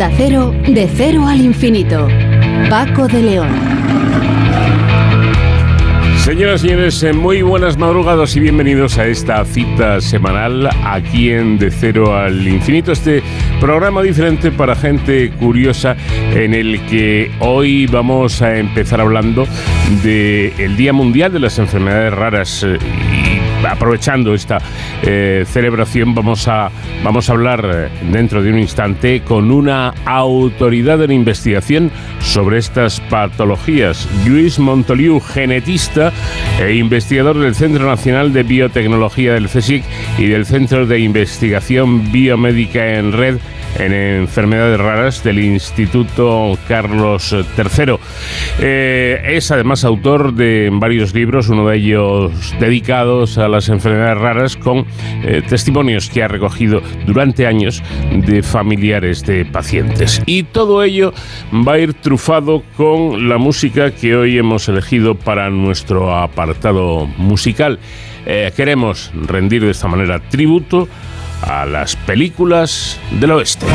De cero al infinito. Paco de León. Señoras y señores, eh, muy buenas madrugadas y bienvenidos a esta cita semanal aquí en De Cero al Infinito, este programa diferente para gente curiosa en el que hoy vamos a empezar hablando del Día Mundial de las Enfermedades Raras eh, aprovechando esta eh, celebración, vamos a, vamos a hablar eh, dentro de un instante con una autoridad de investigación sobre estas patologías. Luis Montoliu, genetista e investigador del Centro Nacional de Biotecnología del CSIC y del Centro de Investigación Biomédica en Red en enfermedades raras del Instituto Carlos III. Eh, es además autor de varios libros, uno de ellos dedicados a las enfermedades raras, con eh, testimonios que ha recogido durante años de familiares de pacientes. Y todo ello va a ir trufado con la música que hoy hemos elegido para nuestro apartado musical. Eh, queremos rendir de esta manera tributo a las películas del oeste.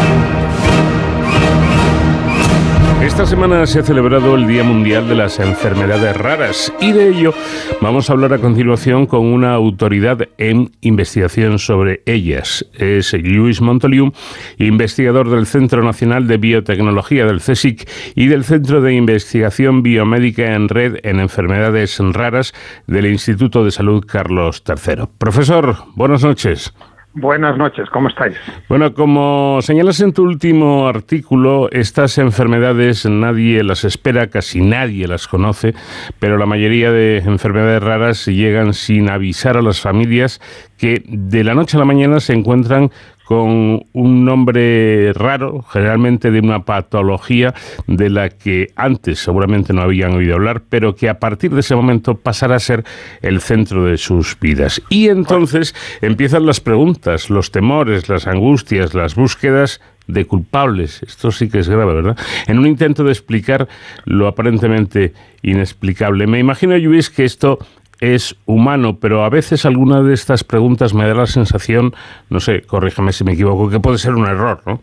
Esta semana se ha celebrado el Día Mundial de las Enfermedades Raras y de ello vamos a hablar a continuación con una autoridad en investigación sobre ellas. Es Luis Montoliu, investigador del Centro Nacional de Biotecnología del CSIC y del Centro de Investigación Biomédica en Red en Enfermedades Raras del Instituto de Salud Carlos III. Profesor, buenas noches. Buenas noches, ¿cómo estáis? Bueno, como señalas en tu último artículo, estas enfermedades nadie las espera, casi nadie las conoce, pero la mayoría de enfermedades raras llegan sin avisar a las familias que de la noche a la mañana se encuentran con un nombre raro, generalmente de una patología de la que antes seguramente no habían oído hablar, pero que a partir de ese momento pasará a ser el centro de sus vidas. Y entonces empiezan las preguntas, los temores, las angustias, las búsquedas de culpables. Esto sí que es grave, ¿verdad? En un intento de explicar lo aparentemente inexplicable. Me imagino, Luis, que esto es humano, pero a veces alguna de estas preguntas me da la sensación, no sé, corrígeme si me equivoco, que puede ser un error, ¿no?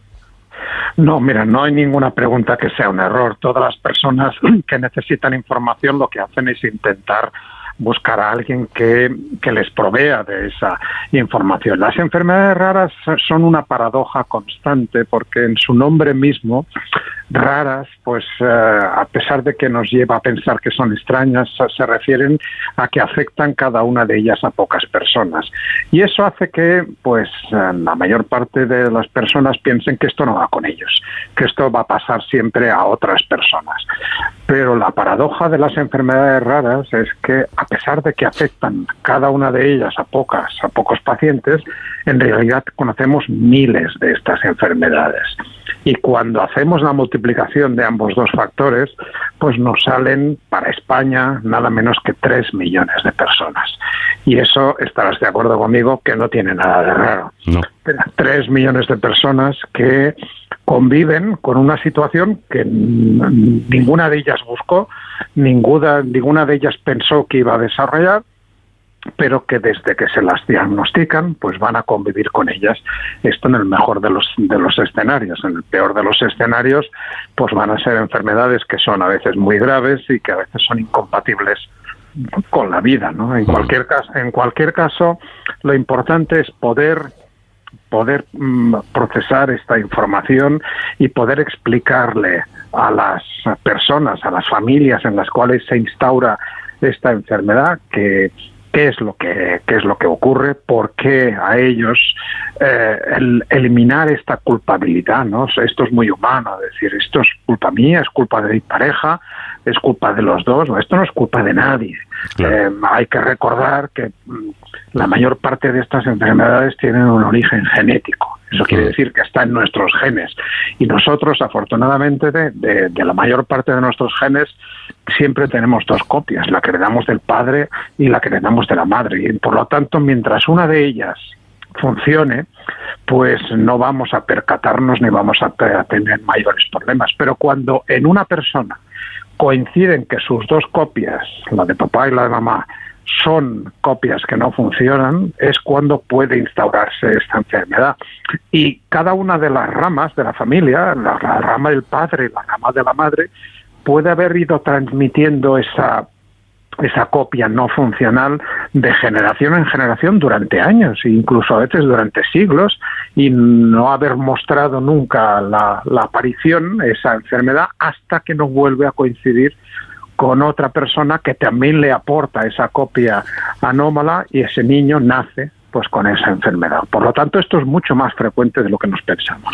No, mira, no hay ninguna pregunta que sea un error. Todas las personas que necesitan información lo que hacen es intentar buscar a alguien que, que, les provea de esa información. Las enfermedades raras son una paradoja constante porque en su nombre mismo raras, pues eh, a pesar de que nos lleva a pensar que son extrañas, se refieren a que afectan cada una de ellas a pocas personas. Y eso hace que, pues, eh, la mayor parte de las personas piensen que esto no va con ellos, que esto va a pasar siempre a otras personas. Pero la paradoja de las enfermedades raras es que, a pesar de que afectan cada una de ellas a pocas, a pocos pacientes, en realidad conocemos miles de estas enfermedades. Y cuando hacemos la multiplicación de ambos dos factores, pues nos salen para España nada menos que 3 millones de personas. Y eso estarás de acuerdo conmigo que no tiene nada de raro. No. 3 millones de personas que conviven con una situación que ninguna de ellas buscó, ninguna, ninguna de ellas pensó que iba a desarrollar pero que desde que se las diagnostican, pues van a convivir con ellas. Esto en el mejor de los, de los escenarios. En el peor de los escenarios, pues van a ser enfermedades que son a veces muy graves y que a veces son incompatibles con la vida. En cualquier caso, en cualquier caso, lo importante es poder poder mm, procesar esta información y poder explicarle a las personas, a las familias en las cuales se instaura esta enfermedad que qué es lo que qué es lo que ocurre, por qué a ellos eh, el eliminar esta culpabilidad, ¿no? Esto es muy humano, decir, esto es culpa mía, es culpa de mi pareja, es culpa de los dos, esto no es culpa de nadie. Eh, hay que recordar que mm, la mayor parte de estas enfermedades tienen un origen genético. Eso quiere decir que está en nuestros genes. Y nosotros, afortunadamente, de, de, la mayor parte de nuestros genes, siempre tenemos dos copias, la que heredamos del padre y la que heredamos de la madre. Y por lo tanto, mientras una de ellas funcione, pues no vamos a percatarnos ni vamos a tener mayores problemas. Pero cuando en una persona coinciden que sus dos copias, la de papá y la de mamá, son copias que no funcionan, es cuando puede instaurarse esta enfermedad. Y cada una de las ramas de la familia, la, rama del padre, la rama de la madre, puede haber ido transmitiendo esa esa copia no funcional de generación en generación durante años, incluso a veces durante siglos, y no haber mostrado nunca la, la aparición, esa enfermedad, hasta que no vuelve a coincidir con otra persona que también le aporta esa copia anómala y ese niño nace pues con esa enfermedad. Por lo tanto, esto es mucho más frecuente de lo que nos pensamos.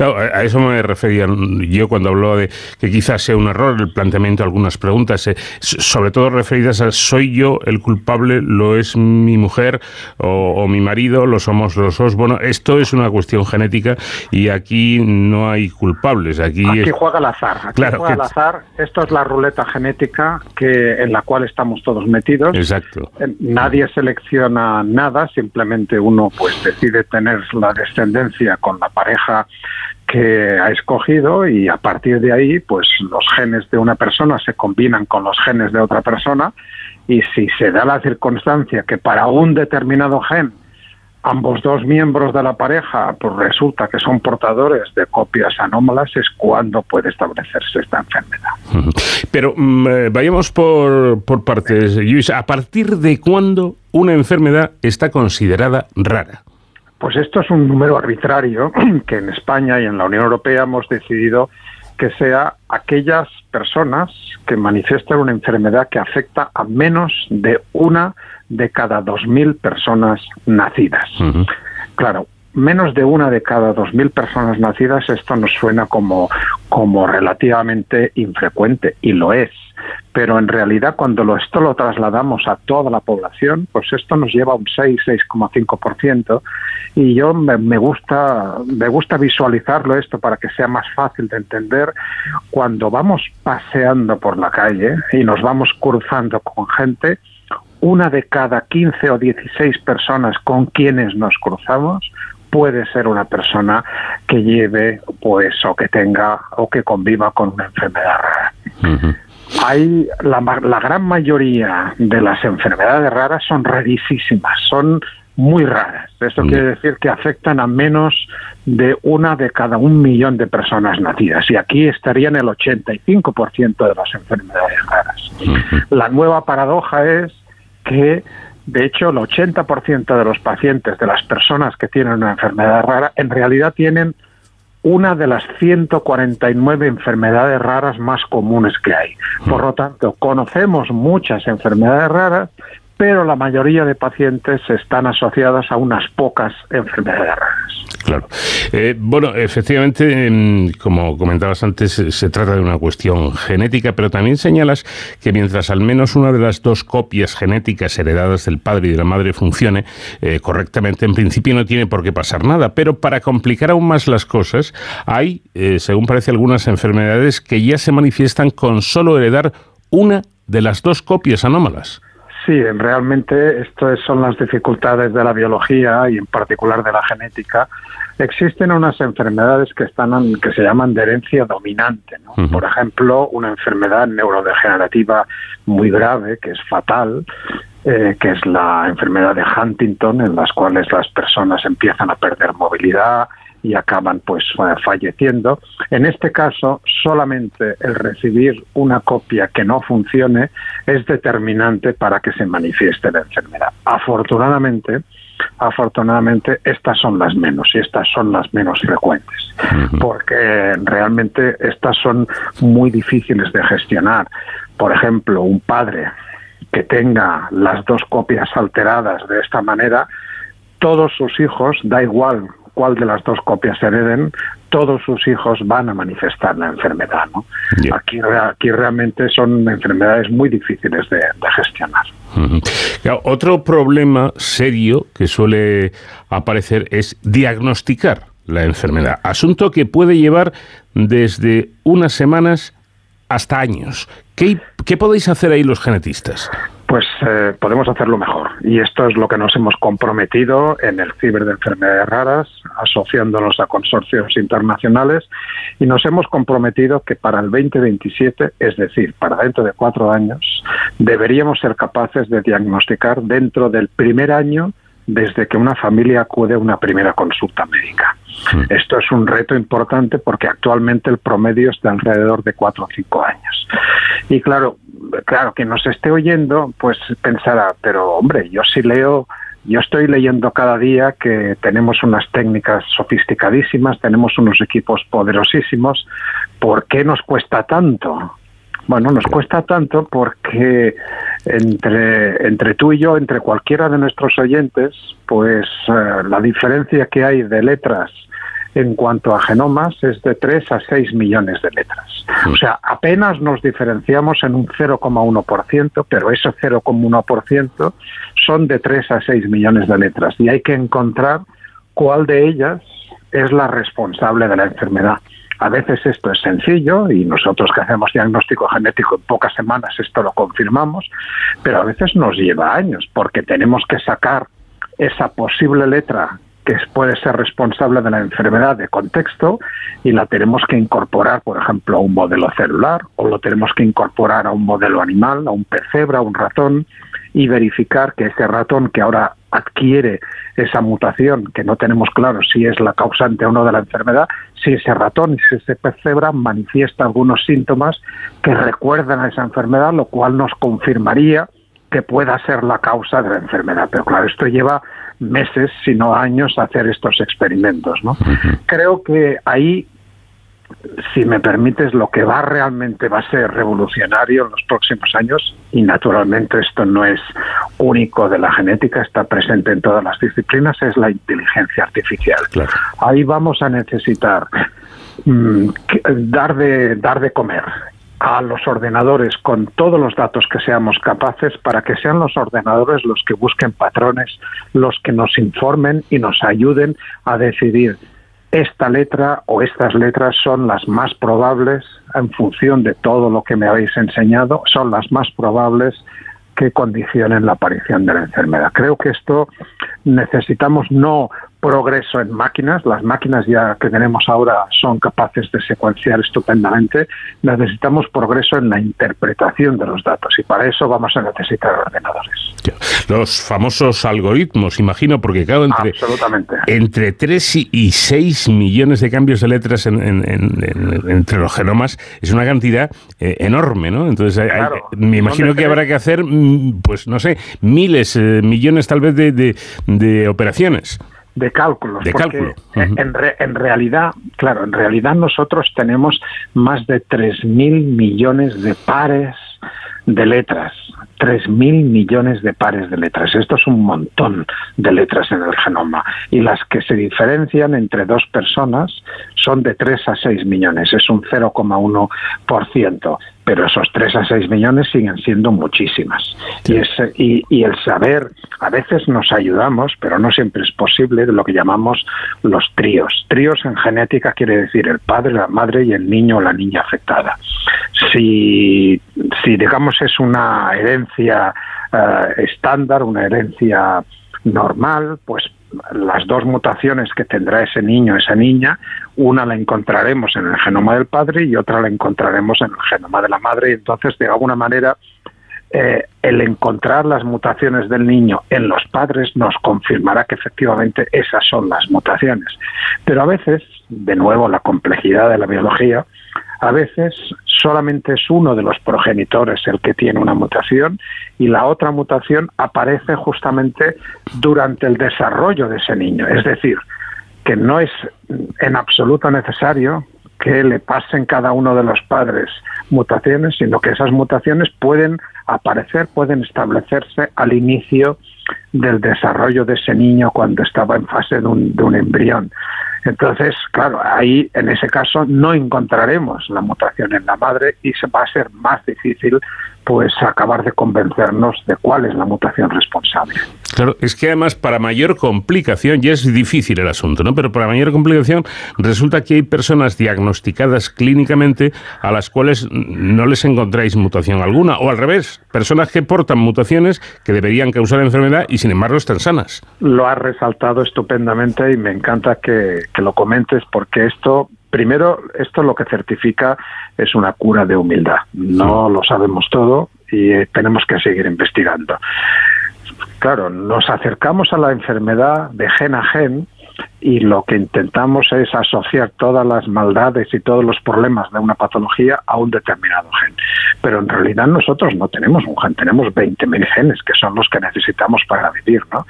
a eso me refería yo cuando hablo de que quizás sea un error el planteamiento de algunas preguntas, eh, sobre todo referidas a soy yo el culpable, lo es mi mujer o, mi marido, lo somos los dos. Bueno, esto es una cuestión genética y aquí no hay culpables. Aquí, juega el azar. Aquí juega el azar. Esto es la ruleta genética que en la cual estamos todos metidos. Exacto. Eh, nadie selecciona nada, simplemente uno pues decide tener la descendencia con la pareja que ha escogido y a partir de ahí pues los genes de una persona se combinan con los genes de otra persona y si se da la circunstancia que para un determinado gen ambos dos miembros de la pareja pues resulta que son portadores de copias anómalas es cuando puede establecerse esta enfermedad. Pero mm, eh, vayamos por, por partes, Luis. ¿A partir de cuándo una enfermedad está considerada rara? Pues esto es un número arbitrario que en España y en la Unión Europea hemos decidido que sea aquellas personas que manifiestan una enfermedad que afecta a menos de una de cada 2.000 personas nacidas. Claro, menos de una de cada 2.000 personas nacidas, esto nos suena como, como relativamente infrecuente, y lo es. Pero en realidad, cuando lo, esto lo trasladamos a toda la población, pues esto nos lleva a un 6, 6,5%. Y yo me, me, gusta, me gusta visualizarlo esto para que sea más fácil de entender. Cuando vamos paseando por la calle y nos vamos cruzando con gente, una de cada 15 o 16 personas con quienes nos cruzamos puede ser una persona que lleve pues o que tenga o que conviva con una enfermedad rara. Hay la, la, gran mayoría de las enfermedades raras son rarísimas, son muy raras. Esto quiere decir que afectan a menos de una de cada un millón de personas nacidas. Y aquí estarían el 85% de las enfermedades raras. La nueva paradoja es que de hecho el 80% de los pacientes, de las personas que tienen una enfermedad rara, en realidad tienen una de las 149 enfermedades raras más comunes que hay. Por lo tanto, conocemos muchas enfermedades raras, pero la mayoría de pacientes están asociadas a unas pocas enfermedades raras. Claro. Eh, bueno, efectivamente, em, como comentabas antes, se trata de una cuestión genética, pero también señalas que mientras al menos una de las dos copias genéticas heredadas del padre y de la madre funcione eh, correctamente, en principio no tiene por qué pasar nada. Pero para complicar aún más las cosas, hay, eh, según parece, algunas enfermedades que ya se manifiestan con solo heredar una de las dos copias anómalas. Sí, realmente esto son las dificultades de la biología y en particular de la genética. Existen unas enfermedades que están que se llaman de herencia dominante, Por ejemplo, una enfermedad neurodegenerativa muy grave que es fatal, eh, que es la enfermedad de Huntington, en las cuales las personas empiezan a perder movilidad, y acaban pues falleciendo. En este caso, solamente el recibir una copia que no funcione es determinante para que se manifieste la enfermedad. Afortunadamente, afortunadamente estas son las menos y estas son las menos frecuentes, porque realmente estas son muy difíciles de gestionar. Por ejemplo, un padre que tenga las dos copias alteradas de esta manera, todos sus hijos, da igual cuál de las dos copias hereden, todos sus hijos van a manifestar la enfermedad. ¿no? Aquí, aquí realmente son enfermedades muy difíciles de, gestionar. otro problema serio que suele aparecer es diagnosticar la enfermedad, asunto que puede llevar desde unas semanas hasta años. ¿Qué, qué podéis hacer ahí los genetistas? Pues eh, podemos hacerlo mejor. Y esto es lo que nos hemos comprometido en el Ciber de Enfermedades Raras, asociándonos a consorcios internacionales, y nos hemos comprometido que para el 2027, es decir, para dentro de cuatro años, deberíamos ser capaces de diagnosticar dentro del primer año desde que una familia acude a una primera consulta médica. Esto es un reto importante porque actualmente el promedio está alrededor de cuatro o cinco años. Y claro, claro, quien nos esté oyendo, pues pensará, pero hombre, yo sí leo yo estoy leyendo cada día que tenemos unas técnicas sofisticadísimas, tenemos unos equipos poderosísimos. ¿Por qué nos cuesta tanto? Bueno, nos cuesta tanto porque entre, entre tú y yo, entre cualquiera de nuestros oyentes, pues eh, la diferencia que hay de letras en cuanto a genomas es de 3 a 6 millones de letras. O sea, apenas nos diferenciamos en un 0,1%, pero ese 0,1% son de 3 a 6 millones de letras y hay que encontrar cuál de ellas es la responsable de la enfermedad. A veces esto es sencillo y nosotros que hacemos diagnóstico genético en pocas semanas esto lo confirmamos, pero a veces nos lleva años porque tenemos que sacar esa posible letra que puede ser responsable de la enfermedad de contexto y la tenemos que incorporar, por ejemplo, a un modelo celular o lo tenemos que incorporar a un modelo animal, a un pecebra, a un ratón y verificar que ese ratón que ahora adquiere esa mutación, que no tenemos claro si es la causante o no de la enfermedad, si ese ratón, si ese pez cebra manifiesta algunos síntomas que recuerdan a esa enfermedad, lo cual nos confirmaría que pueda ser la causa de la enfermedad. Pero claro, esto lleva meses, si no años, hacer estos experimentos. ¿no? Creo que ahí si me permites, lo que va realmente va a ser revolucionario en los próximos años, y naturalmente esto no es único de la genética, está presente en todas las disciplinas, es la inteligencia artificial. Ahí vamos a necesitar mm, dar, de, dar de comer a los ordenadores con todos los datos que seamos capaces para que sean los ordenadores los que busquen patrones, los que nos informen y nos ayuden a decidir esta letra o estas letras son las más probables en función de todo lo que me habéis enseñado, son las más probables que condicionen la aparición de la enfermedad. Creo que esto necesitamos no progreso en máquinas. Las máquinas ya que tenemos ahora son capaces de secuenciar estupendamente. Necesitamos progreso en la interpretación de los datos y para eso vamos a necesitar ordenadores. Los famosos algoritmos, imagino, porque claro, entre, entre 3 y 6 millones de cambios de letras entre los genomas es una cantidad eh, enorme, ¿no? Entonces, me imagino que habrá que hacer, mm, pues no sé, miles, eh, millones tal vez de, de operaciones de cálculos. porque en, en, realidad, claro, en realidad nosotros tenemos más de 3.000 millones de pares de letras. 3.000 millones de pares de letras. Esto es un montón de letras en el genoma. Y las que se diferencian entre dos personas son de 3 a 6 millones. Es un 0,1% pero esos 3 a 6 millones siguen siendo muchísimas. Y, ese, y, el saber, a veces nos ayudamos, pero no siempre es posible, de lo que llamamos los tríos. Tríos en genética quiere decir el padre, la madre y el niño o la niña afectada. Si, si digamos es una herencia eh, estándar, una herencia normal, pues las dos mutaciones que tendrá ese niño esa niña, una la encontraremos en el genoma del padre y otra la encontraremos en el genoma de la madre. Y entonces, de alguna manera, eh, el encontrar las mutaciones del niño en los padres nos confirmará que efectivamente esas son las mutaciones. Pero a veces, de nuevo, la complejidad de la biología, a veces solamente es uno de los progenitores el que tiene una mutación y la otra mutación aparece justamente durante el desarrollo de ese niño. Es decir, que no es en absoluto necesario que le pasen cada uno de los padres mutaciones, sino que esas mutaciones pueden aparecer, pueden establecerse al inicio del desarrollo de ese niño cuando estaba en fase de un, de un embrión. Entonces, claro, ahí en ese caso no encontraremos la mutación en la madre y se va a ser más difícil pues acabar de convencernos de cuál es la mutación responsable. Claro, es que además para mayor complicación, ya es difícil el asunto, ¿no? Pero para mayor complicación resulta que hay personas diagnosticadas clínicamente a las cuales no les encontráis mutación alguna, o al revés, personas que portan mutaciones que deberían causar enfermedad y sin embargo están sanas. Lo has resaltado estupendamente y me encanta que, que lo comentes porque esto primero, esto lo que certifica es una cura de humildad. No lo sabemos todo y eh, tenemos que seguir investigando. Claro, nos acercamos a la enfermedad de gen a gen y lo que intentamos es asociar todas las maldades y todos los problemas de una patología a un determinado gen. Pero en realidad nosotros no tenemos un gen, tenemos 20.000 genes, que son los que necesitamos para vivir, ¿no?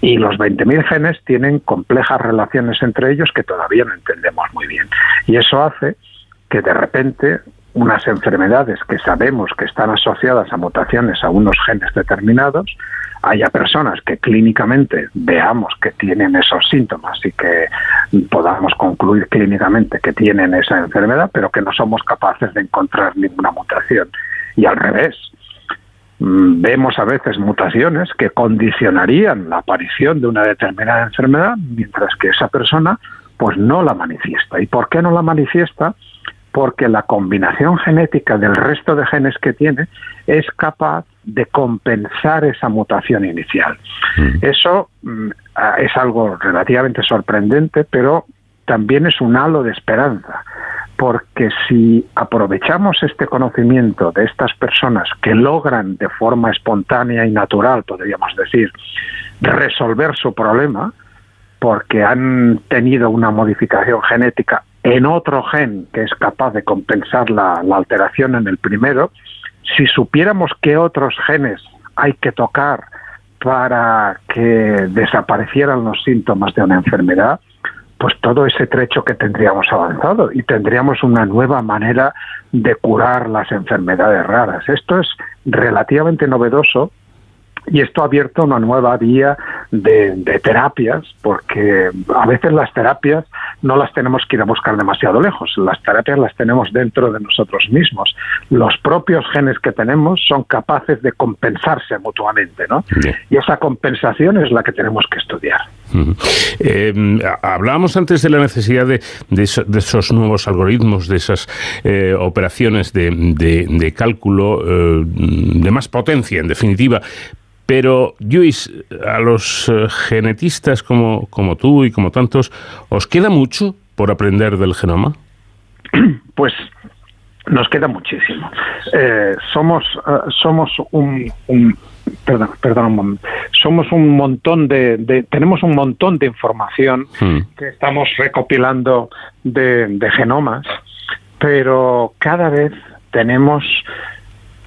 Y los 20.000 genes tienen complejas relaciones entre ellos que todavía no entendemos muy bien. Y eso hace que de repente unas enfermedades que sabemos que están asociadas a mutaciones a unos genes determinados, haya personas que clínicamente veamos que tienen esos síntomas y que podamos concluir clínicamente que tienen esa enfermedad, pero que no somos capaces de encontrar ninguna mutación. Y al revés, mm, vemos a veces mutaciones que condicionarían la aparición de una determinada enfermedad, mientras que esa persona pues no la manifiesta. ¿Y por qué no la manifiesta? Porque la combinación genética del resto de genes que tiene es capaz de compensar esa mutación inicial. Mm. Eso mm, es algo relativamente sorprendente, pero también es un halo de esperanza, porque si aprovechamos este conocimiento de estas personas que logran de forma espontánea y natural, podríamos decir, resolver su problema, porque han tenido una modificación genética en otro gen que es capaz de compensar la, alteración en el primero, si supiéramos qué otros genes hay que tocar para que desaparecieran los síntomas de una enfermedad, pues todo ese trecho que tendríamos avanzado y tendríamos una nueva manera de curar las enfermedades raras. Esto es relativamente novedoso y esto ha abierto una nueva vía de, terapias, porque a veces las terapias no las tenemos que ir a buscar demasiado lejos, las terapias las tenemos dentro de nosotros mismos. Los propios genes que tenemos son capaces de compensarse mutuamente, ¿no? Y esa compensación es la que tenemos que estudiar. Eh, hablábamos antes de la necesidad de, esos nuevos algoritmos, de esas eh, operaciones de, cálculo eh, de más potencia, en definitiva, pero, Luis, a los eh, genetistas como, como tú y como tantos, ¿os queda mucho por aprender del genoma? Pues nos queda muchísimo. Eh, somos, eh, somos un, perdón, perdón un momento. Somos un montón de, tenemos un montón de información hmm. que estamos recopilando de, de genomas, pero cada vez tenemos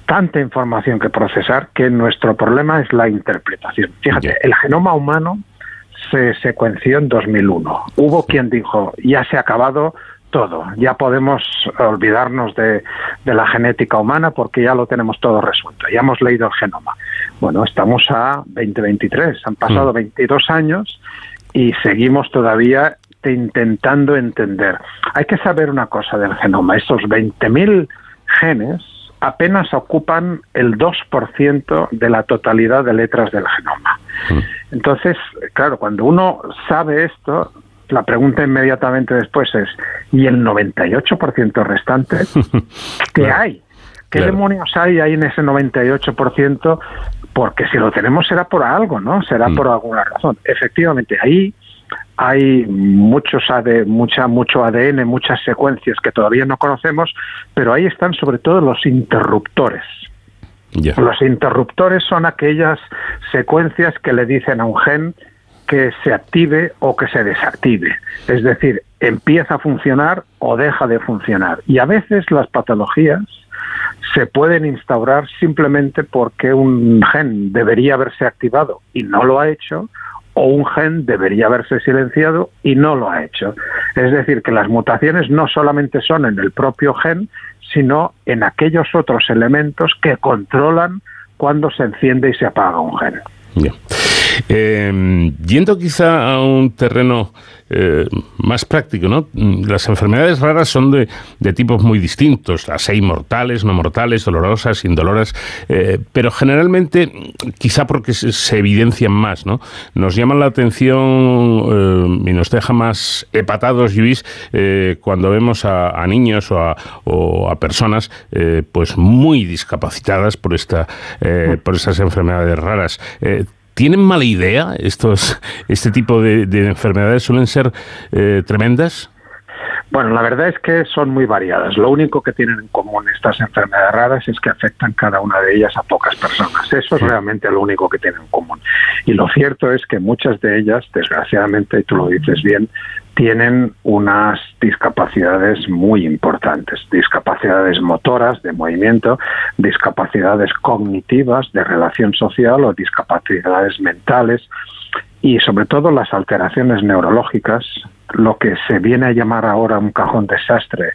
tanta información que procesar que nuestro problema es la interpretación. Fíjate, el genoma humano se secuenció en 2001. Hubo quien dijo, ya se ha acabado todo, ya podemos olvidarnos de, la genética humana porque ya lo tenemos todo resuelto, ya hemos leído el genoma. Bueno, estamos a 2023, han pasado 22 mm. años y seguimos todavía intentando entender. Hay que saber una cosa del genoma, esos 20.000 genes apenas ocupan el 2% de la totalidad de letras del genoma. Mm. Entonces, claro, cuando uno sabe esto, la pregunta inmediatamente después es, ¿y el 98% restante? ¿Qué hay? ¿Qué demonios hay ahí en ese 98%? Porque si lo tenemos será por algo, ¿no? Será mm. por alguna razón. Efectivamente, ahí hay muchos AD, mucha, mucho ADN, muchas secuencias que todavía no conocemos, pero ahí están sobre todo los interruptores. Los interruptores son aquellas secuencias que le dicen a un gen que se active o que se desactive. Es decir, empieza a funcionar o deja de funcionar. Y a veces las patologías se pueden instaurar simplemente porque un gen debería haberse activado y no lo ha hecho, o un gen debería haberse silenciado y no lo ha hecho. Es decir, que las mutaciones no solamente son en el propio gen, sino en aquellos otros elementos que controlan cuando se enciende y se apaga un gen. Em, yendo quizá a un terreno eh, más práctico, ¿no? Las enfermedades raras son de, tipos muy distintos, las hay mortales, no mortales, dolorosas, indoloras, eh, pero generalmente, quizá porque se, evidencian más, ¿no? Nos llaman la atención eh, y nos deja más hepatados, Luis, cuando vemos a, niños o a, o a personas pues muy discapacitadas por, esta, por estas enfermedades raras. ¿Tienen mala idea estos, este tipo de, enfermedades? ¿Suelen ser eh, tremendas? Bueno, la verdad es que son muy variadas. Lo único que tienen en común estas enfermedades raras es que afectan cada una de ellas a pocas personas. Eso es realmente lo único que tienen en común. Y lo cierto es que muchas de ellas, desgraciadamente, y tú lo dices bien, tienen unas discapacidades muy importantes, discapacidades motoras de movimiento, discapacidades cognitivas de relación social o discapacidades mentales y sobre todo las alteraciones neurológicas, lo que se viene a llamar ahora un cajón desastre,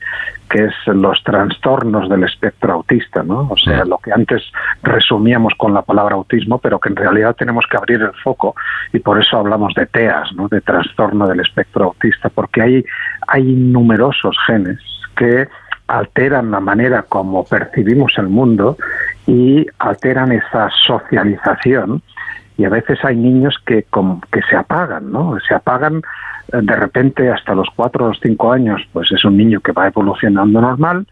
que es los trastornos del espectro autista, ¿no? O sea, lo que antes resumíamos con la palabra autismo, pero que en realidad tenemos que abrir el foco y por eso hablamos de TEAS, ¿no? De trastorno del espectro autista, porque hay, hay numerosos genes que alteran la manera como percibimos el mundo y alteran esa socialización y a veces hay niños que, que se apagan, ¿no? Se apagan eh, de repente hasta los cuatro o los cinco años, pues es un niño que va evolucionando normal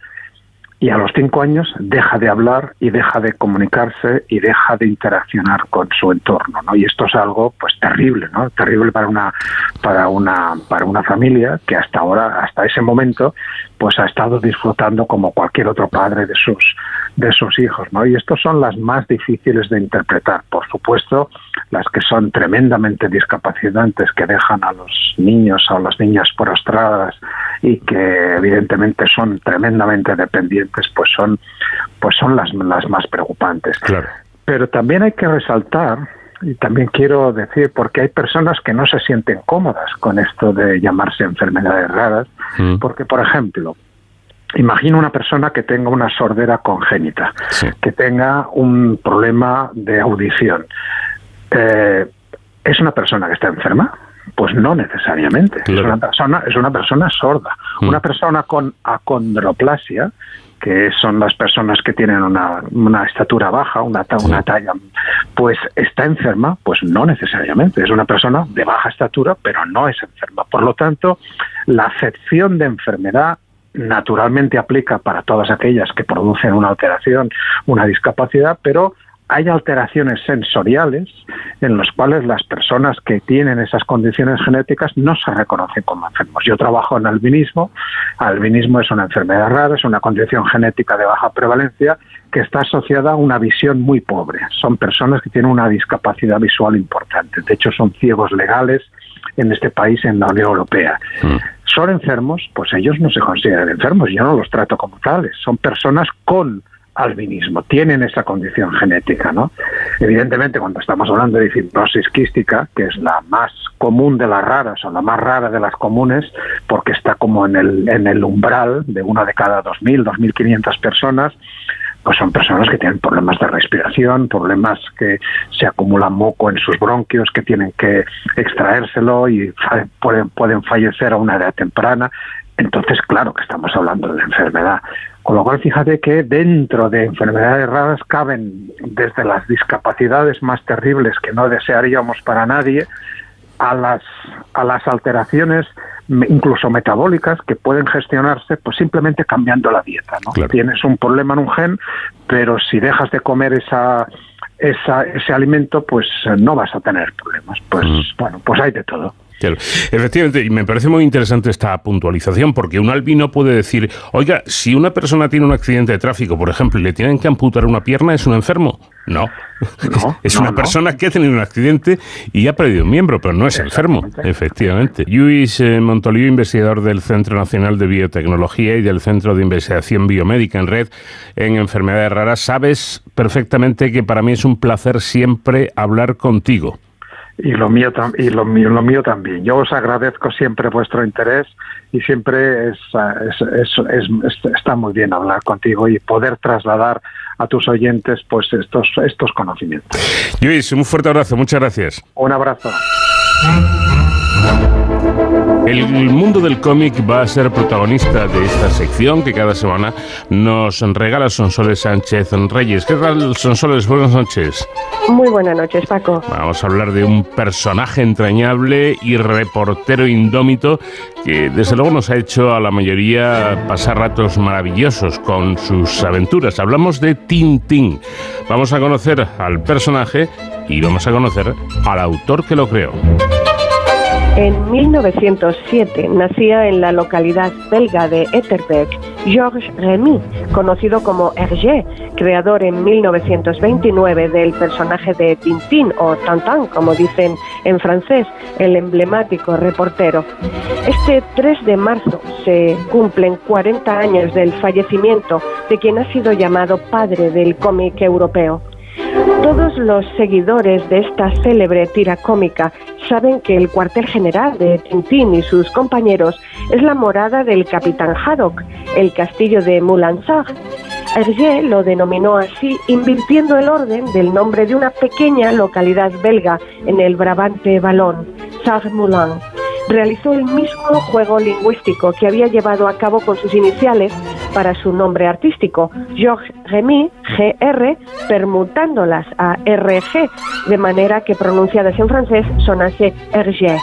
y a los cinco años deja de hablar y deja de comunicarse y deja de interaccionar con su entorno, ¿no? Y esto es algo pues terrible, ¿no? Terrible para una para una para una familia que hasta ahora hasta ese momento pues ha estado disfrutando como cualquier otro padre de sus de sus hijos, ¿no? Y estos son las más difíciles de interpretar, por supuesto, las que son tremendamente discapacitantes que dejan a los niños o a las niñas prostradas y que evidentemente son tremendamente dependientes, pues son pues son las las más preocupantes. Claro. Pero también hay que resaltar y también quiero decir, porque hay personas que no se sienten cómodas con esto de llamarse enfermedades raras, mm. porque, por ejemplo, imagina una persona que tenga una sordera congénita, que tenga un problema de audición. Eh, ¿Es una persona que está enferma? Pues no necesariamente. Es, una persona, es una persona sorda. Mm. Una persona con acondroplasia que son las personas que tienen una, una estatura baja, una, una talla, pues está enferma, pues no necesariamente. Es una persona de baja estatura, pero no es enferma. Por lo tanto, la acepción de enfermedad naturalmente aplica para todas aquellas que producen una alteración, una discapacidad, pero hay alteraciones sensoriales en las cuales las personas que tienen esas condiciones genéticas no se reconocen como enfermos. Yo trabajo en albinismo. Albinismo es una enfermedad rara, es una condición genética de baja prevalencia que está asociada a una visión muy pobre. Son personas que tienen una discapacidad visual importante. De hecho, son ciegos legales en este país, en la Unión Europea. Mm. Son enfermos, pues ellos no se consideran enfermos. Yo no los trato como tales. Son personas con albinismo, tienen esa condición genética, ¿no? Evidentemente, cuando estamos hablando de fibrosis quística, que es la más común de las raras o la más rara de las comunes, porque está como en el, en el umbral de una de cada 2.000, 2.500 personas, pues son personas que tienen problemas de respiración, problemas que se acumulan moco en sus bronquios, que tienen que extraérselo y pueden, pueden fallecer a una edad temprana. Entonces, claro que estamos hablando de enfermedad. Con lo cual, fíjate que dentro de enfermedades raras caben desde las discapacidades más terribles que no desearíamos para nadie, a las, a las alteraciones incluso metabólicas que pueden gestionarse pues simplemente cambiando la dieta. ¿no? Tienes un problema en un gen, pero si dejas de comer esa, esa, ese alimento, pues no vas a tener problemas. Pues mm. bueno, pues hay de todo. Efectivamente, y me parece muy interesante esta puntualización, porque un albino puede decir, oiga, si una persona tiene un accidente de tráfico, por ejemplo, y le tienen que amputar una pierna, ¿es un enfermo? No. es una persona que ha tenido un accidente y ha perdido un miembro, pero no es enfermo, efectivamente. Luis eh, Montoliu, investigador del Centro Nacional de Biotecnología y del Centro de Investigación Biomédica en Red en Enfermedades Raras, sabes perfectamente que para mí es un placer siempre hablar contigo y lo mío y lo mío, lo mío también. Yo os agradezco siempre vuestro interés y siempre es, está muy bien hablar contigo y poder trasladar a tus oyentes pues estos estos conocimientos. Luis, un fuerte abrazo, muchas gracias. Un abrazo. El mundo del cómic va a ser protagonista de esta sección que cada semana nos regala Sonsoles Sánchez Reyes. ¿Qué tal, Sonsoles? Buenas noches. Muy buenas noches, Paco. Vamos a hablar de un personaje entrañable y reportero indómito que desde luego nos ha hecho a la mayoría pasar ratos maravillosos con sus aventuras. Hablamos de Tintín. Vamos a conocer al personaje y vamos a conocer al autor que lo creó. En 1907 nacía en la localidad belga de Etterbeek Georges Remy, conocido como Hergé, creador en 1929 del personaje de Tintín o Tintin, como dicen en francés, el emblemático reportero. Este 3 de marzo se cumplen 40 años del fallecimiento de quien ha sido llamado padre del cómic europeo. Todos los seguidores de esta célebre tira cómica saben que el cuartel general de Tintín y sus compañeros es la morada del capitán Haddock, el castillo de Moulansart. Hergé lo denominó así, invirtiendo el orden del nombre de una pequeña localidad belga en el Brabante Ballon, Sarre-Moulin realizó el mismo juego lingüístico que había llevado a cabo con sus iniciales para su nombre artístico, Georges Remy, GR, permutándolas a RG, de manera que pronunciadas en francés sonase Hergé.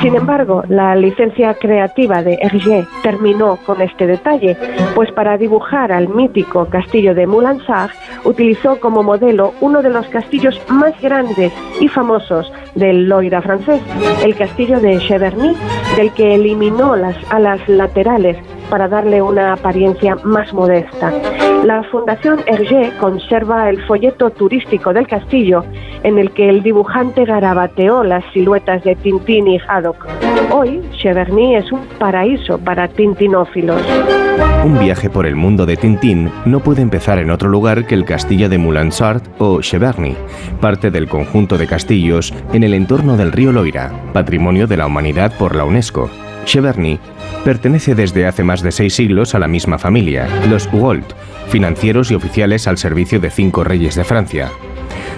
Sin embargo, la licencia creativa de Hergé terminó con este detalle, pues para dibujar al mítico castillo de Moulansart utilizó como modelo uno de los castillos más grandes y famosos del Loira francés, el castillo de Cheverny, del que eliminó las alas laterales para darle una apariencia más modesta. La Fundación Hergé conserva el folleto turístico del castillo en el que el dibujante garabateó las siluetas de Tintín y Haddock. Hoy, Cheverny es un paraíso para tintinófilos. Un viaje por el mundo de Tintín no puede empezar en otro lugar que el castillo de Moulansart o Cheverny, parte del conjunto de castillos en el entorno del río Loira, patrimonio de la humanidad por la UNESCO. Cheverny pertenece desde hace más de seis siglos a la misma familia, los Hugolt, financieros y oficiales al servicio de cinco reyes de Francia.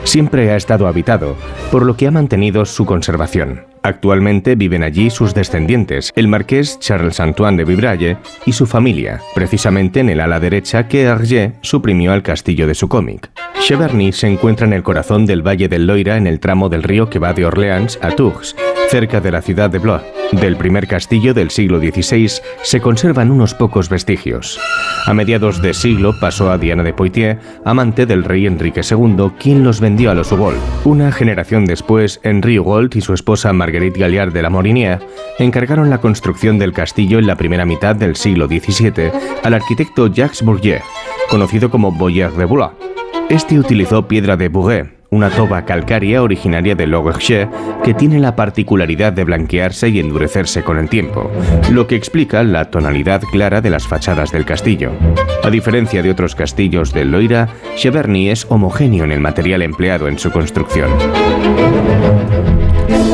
Siempre ha estado habitado, por lo que ha mantenido su conservación. Actualmente viven allí sus descendientes, el marqués Charles Antoine de Vibraille y su familia, precisamente en el ala derecha que Hergé suprimió al castillo de su cómic. Cheverny se encuentra en el corazón del Valle del Loira en el tramo del río que va de Orleans a Tours, cerca de la ciudad de Blois. Del primer castillo del siglo XVI se conservan unos pocos vestigios. A mediados de siglo pasó a Diana de Poitiers, amante del rey Enrique II, quien los vendió a los Hugolt. Una generación después, Henri Hugolt y su esposa Marguerite Galliard de la Morinière encargaron la construcción del castillo en la primera mitad del siglo XVII al arquitecto Jacques Bourget, conocido como Boyer de Blois. Este utilizó piedra de Bourget, una toba calcárea originaria de Logerche que tiene la particularidad de blanquearse y endurecerse con el tiempo, lo que explica la tonalidad clara de las fachadas del castillo. A diferencia de otros castillos del Loira, Cheverny es homogéneo en el material empleado en su construcción.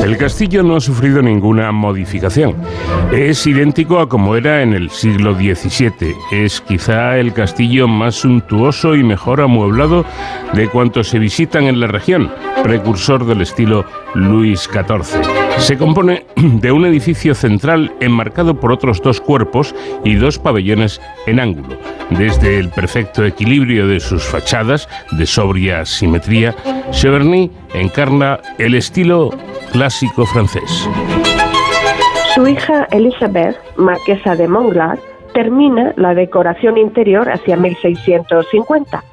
El castillo no ha sufrido ninguna modificación. Es idéntico a como era en el siglo XVII. Es quizá el castillo más suntuoso y mejor amueblado de cuantos se visitan en la región, precursor del estilo Luis XIV. Se compone de un edificio central enmarcado por otros dos cuerpos y dos pabellones en ángulo. Desde el perfecto equilibrio de sus fachadas, de sobria simetría, Cheverny encarna el estilo clásico francés. Su hija Elisabeth, marquesa de Montglade, termina la decoración interior hacia 1650.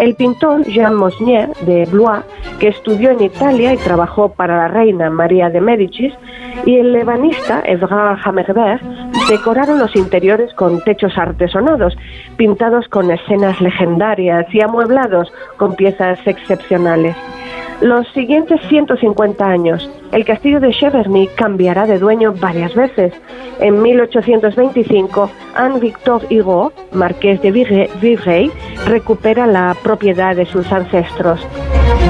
El pintor Jean Mosnier de Blois, que estudió en Italia y trabajó para la reina María de Médicis, y el lebanista Evrard Hammerbert decoraron los interiores con techos artesonados, pintados con escenas legendarias y amueblados con piezas excepcionales. Los siguientes 150 años, el castillo de Cheverny cambiará de dueño varias veces. En 1825, Anne-Victor Hugo, marqués de Vivrey, recupera la propiedad de sus ancestros.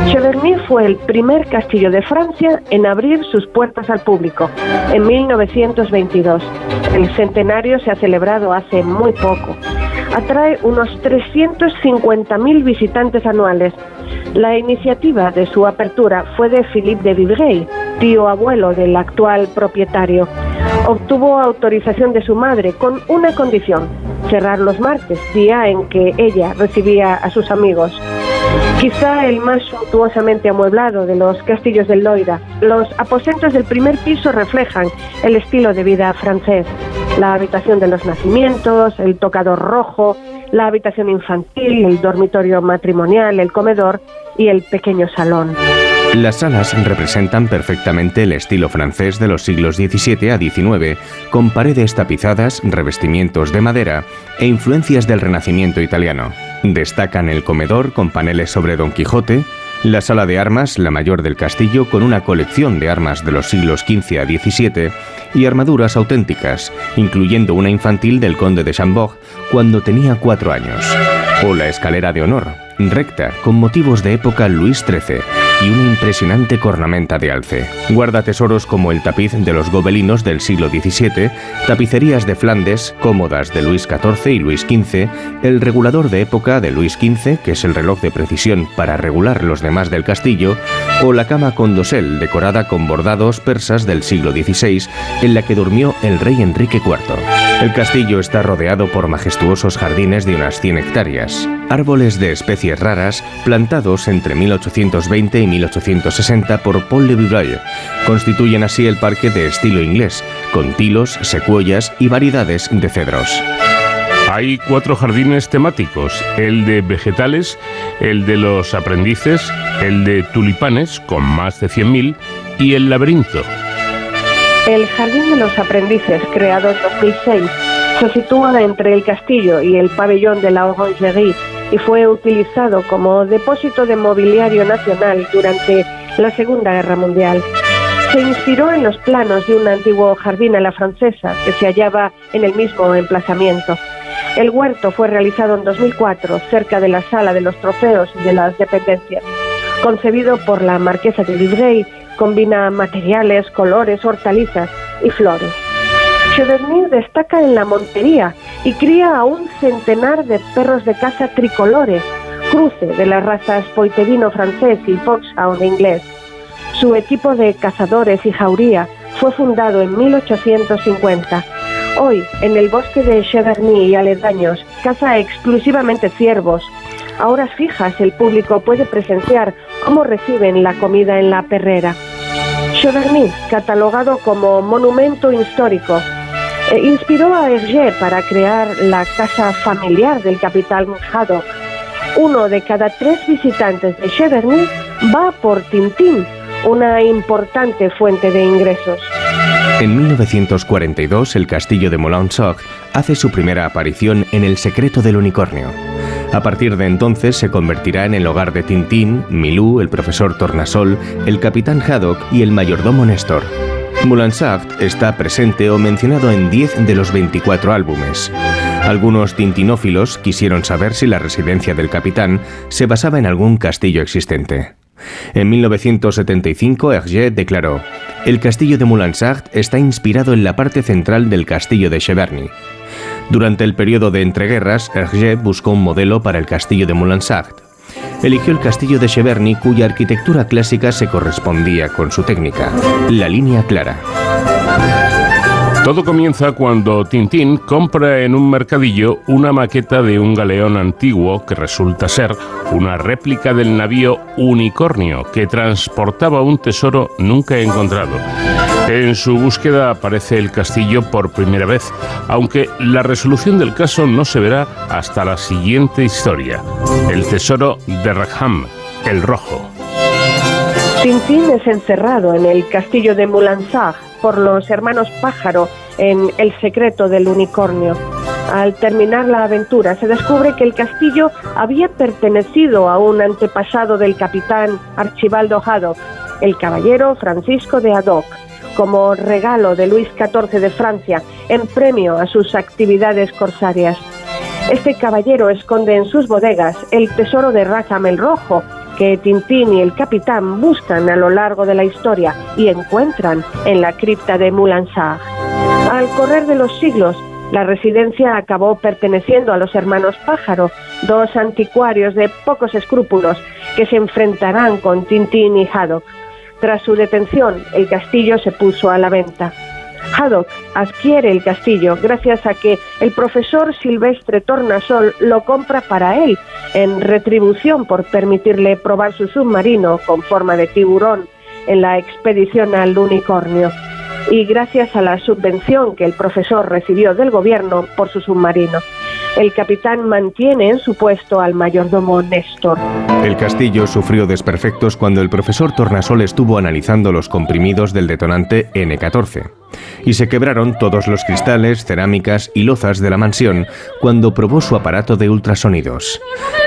Cheverny fue el primer castillo de Francia en abrir sus puertas al público, en 1922. El centenario se ha celebrado hace muy poco. Atrae unos 350.000 visitantes anuales. La iniciativa de su apertura fue de Philippe de Vivrey, tío abuelo del actual propietario. Obtuvo autorización de su madre con una condición, cerrar los martes, día en que ella recibía a sus amigos. Quizá el más suntuosamente amueblado de los castillos del Loira, los aposentos del primer piso reflejan el estilo de vida francés. La habitación de los nacimientos, el tocador rojo, la habitación infantil, el dormitorio matrimonial, el comedor y el pequeño salón. Las salas representan perfectamente el estilo francés de los siglos XVII a XIX, con paredes tapizadas, revestimientos de madera e influencias del Renacimiento italiano. Destacan el comedor con paneles sobre Don Quijote, la sala de armas, la mayor del castillo, con una colección de armas de los siglos XV a XVII y armaduras auténticas, incluyendo una infantil del conde de Chambord cuando tenía cuatro años. O la escalera de honor, recta, con motivos de época Luis XIII y una impresionante cornamenta de alce. Guarda tesoros como el tapiz de los gobelinos del siglo XVII, tapicerías de Flandes, cómodas de Luis XIV y Luis XV, el regulador de época de Luis XV, que es el reloj de precisión para regular los demás del castillo, o la cama con dosel decorada con bordados persas del siglo XVI, en la que durmió el rey Enrique IV. El castillo está rodeado por majestuosos jardines de unas 100 hectáreas, árboles de especies raras plantados entre 1820 y 1860 por Paul de Vivray. Constituyen así el parque de estilo inglés, con tilos, secuoyas y variedades de cedros. Hay cuatro jardines temáticos, el de vegetales, el de los aprendices, el de tulipanes, con más de 100.000, y el laberinto. El Jardín de los Aprendices, creado en 2006, se sitúa entre el castillo y el pabellón de la Orangerie y fue utilizado como depósito de mobiliario nacional durante la Segunda Guerra Mundial. Se inspiró en los planos de un antiguo jardín a la francesa que se hallaba en el mismo emplazamiento. El huerto fue realizado en 2004 cerca de la sala de los trofeos y de las dependencias. Concebido por la marquesa de Livrey, combina materiales, colores, hortalizas y flores. Cheverny destaca en la montería y cría a un centenar de perros de caza tricolores, cruce de las razas poiterino francés y foxhound inglés. Su equipo de cazadores y jauría fue fundado en 1850. Hoy, en el bosque de Cheverny y aledaños, caza exclusivamente ciervos. A horas fijas, el público puede presenciar cómo reciben la comida en la perrera. Cheverny, catalogado como monumento histórico, eh, inspiró a Hergé para crear la casa familiar del capitán Haddock. Uno de cada tres visitantes de Cheverny va por Tintín, una importante fuente de ingresos. En 1942, el castillo de Moulin-Soc hace su primera aparición en El secreto del unicornio. A partir de entonces se convertirá en el hogar de Tintín, Milú, el profesor Tornasol, el capitán Haddock y el mayordomo Néstor. Saft está presente o mencionado en 10 de los 24 álbumes. Algunos tintinófilos quisieron saber si la residencia del capitán se basaba en algún castillo existente. En 1975, Hergé declaró: El castillo de Moulin-Saft está inspirado en la parte central del castillo de Cheverny. Durante el periodo de entreguerras, Hergé buscó un modelo para el castillo de Moulin-Saft eligió el castillo de Cheverny cuya arquitectura clásica se correspondía con su técnica, la línea clara. Todo comienza cuando Tintín compra en un mercadillo una maqueta de un galeón antiguo que resulta ser una réplica del navío Unicornio que transportaba un tesoro nunca encontrado. En su búsqueda aparece el castillo por primera vez, aunque la resolución del caso no se verá hasta la siguiente historia, el tesoro de Rackham, el rojo. Tintín es encerrado en el castillo de Moulansag por los hermanos Pájaro en El secreto del unicornio. Al terminar la aventura se descubre que el castillo había pertenecido a un antepasado del capitán Archibaldo Haddock, el caballero Francisco de Haddock como regalo de Luis XIV de Francia en premio a sus actividades corsarias. Este caballero esconde en sus bodegas el tesoro de Rackham el Rojo, que Tintín y el capitán buscan a lo largo de la historia y encuentran en la cripta de Moulansag. Al correr de los siglos, la residencia acabó perteneciendo a los hermanos Pájaro, dos anticuarios de pocos escrúpulos que se enfrentarán con Tintín y Haddock. Tras su detención, el castillo se puso a la venta. Haddock adquiere el castillo gracias a que el profesor Silvestre Tornasol lo compra para él en retribución por permitirle probar su submarino con forma de tiburón en la expedición al unicornio y gracias a la subvención que el profesor recibió del gobierno por su submarino. El capitán mantiene en su puesto al mayordomo Néstor. El castillo sufrió desperfectos cuando el profesor Tornasol estuvo analizando los comprimidos del detonante N14 y se quebraron todos los cristales, cerámicas y lozas de la mansión cuando probó su aparato de ultrasonidos.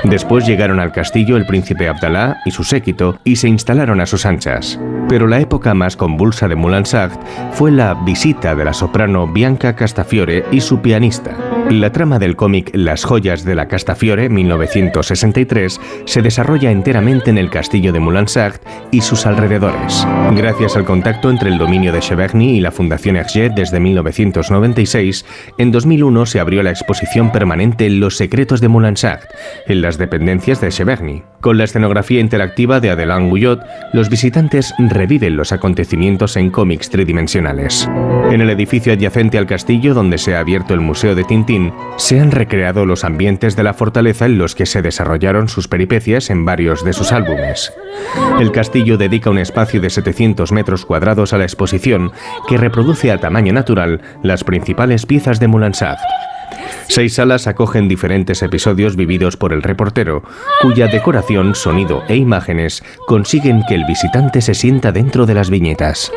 Después llegaron al castillo el príncipe Abdalá y su séquito y se instalaron a sus anchas. Pero la época más convulsa de Moulinsart fue la visita de la soprano Bianca Castafiore y su pianista. La trama del cómic Las joyas de la Castafiore, 1963, se desarrolla enteramente en el castillo de Moulinsart y sus alrededores. Gracias al contacto entre el dominio de Cheverny y la Fundación Hergé desde 1996, en 2001 se abrió la exposición permanente Los secretos de Moulinsart, en las dependencias de Cheverny. Con la escenografía interactiva de Adelan Guyot, los visitantes reviven los acontecimientos en cómics tridimensionales. En el edificio adyacente al castillo, donde se ha abierto el Museo de Tintín, se han recreado los ambientes de la fortaleza en los que se desarrollaron sus peripecias en varios de sus álbumes. El castillo dedica un espacio de 700 metros cuadrados a la exposición, que reproduce a tamaño natural las principales piezas de Moulinsart. Seis salas acogen diferentes episodios vividos por el reportero, cuya decoración, sonido e imágenes consiguen que el visitante se sienta dentro de las viñetas.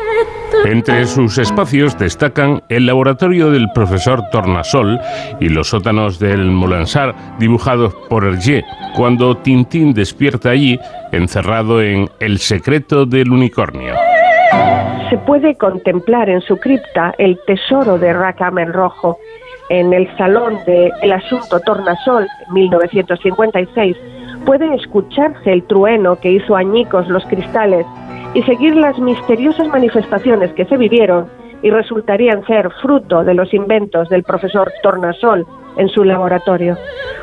Entre sus espacios destacan el laboratorio del profesor Tornasol y los sótanos del Moulinsart dibujados por Hergé, cuando Tintín despierta allí, encerrado en El secreto del unicornio. Se puede contemplar en su cripta el tesoro de Rackham el Rojo. En el salón de El Asunto Tornasol, 1956, puede escucharse el trueno que hizo añicos los cristales y seguir las misteriosas manifestaciones que se vivieron y resultarían ser fruto de los inventos del profesor Tornasol en su laboratorio.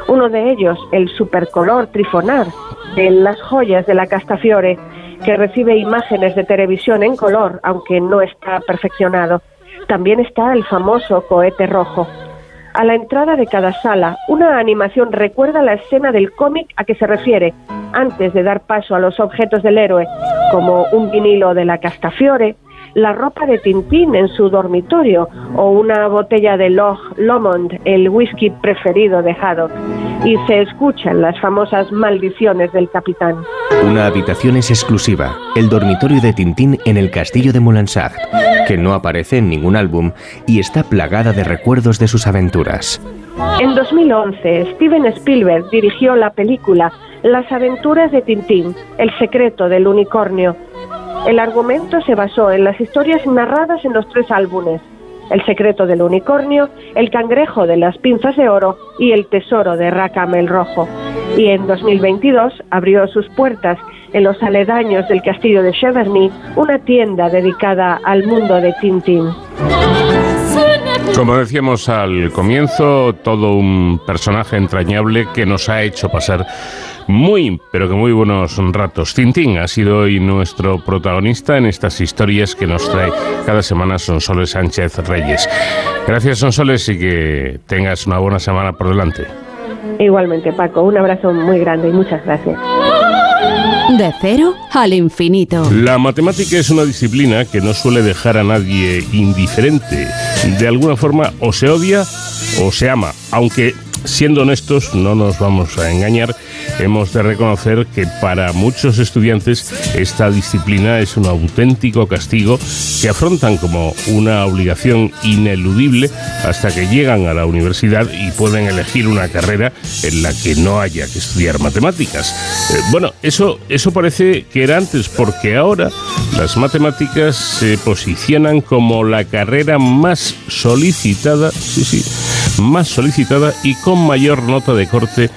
Uno de ellos, el supercolor trifonar de las joyas de la Castafiore, que recibe imágenes de televisión en color, aunque no está perfeccionado. También está el famoso cohete rojo. A la entrada de cada sala, una animación recuerda la escena del cómic a que se refiere, antes de dar paso a los objetos del héroe, como un vinilo de la Castafiore, la ropa de Tintín en su dormitorio o una botella de Loch Lomond, el whisky preferido de Haddock. Y se escuchan las famosas maldiciones del capitán. Una habitación es exclusiva, el dormitorio de Tintín en el castillo de Moulinsart, que no aparece en ningún álbum y está plagada de recuerdos de sus aventuras. En 2011, Steven Spielberg dirigió la película Las aventuras de Tintín, El secreto del unicornio, el argumento se basó en las historias narradas en los tres álbumes, El secreto del unicornio, El cangrejo de las pinzas de oro y El tesoro de Rackham el Rojo. Y en 2022 abrió sus puertas en los aledaños del castillo de Cheverny una tienda dedicada al mundo de Tintín. Como decíamos al comienzo, todo un personaje entrañable que nos ha hecho pasar muy, pero que muy buenos ratos. Tintín ha sido hoy nuestro protagonista en estas historias que nos trae cada semana Sonsoles Sánchez Reyes. Gracias Sonsoles y que tengas una buena semana por delante. Igualmente Paco, un abrazo muy grande y muchas gracias. De cero al infinito. La matemática es una disciplina que no suele dejar a nadie indiferente. De alguna forma o se odia o se ama, aunque siendo honestos, no nos vamos a engañar, hemos de reconocer que para muchos estudiantes esta disciplina es un auténtico castigo que afrontan como una obligación ineludible hasta que llegan a la universidad y pueden elegir una carrera en la que no haya que estudiar matemáticas. Eh, bueno, eso, eso parece que era antes, porque ahora las matemáticas se posicionan como la carrera más solicitada, sí, sí, más solicitada y con mayor nota de corte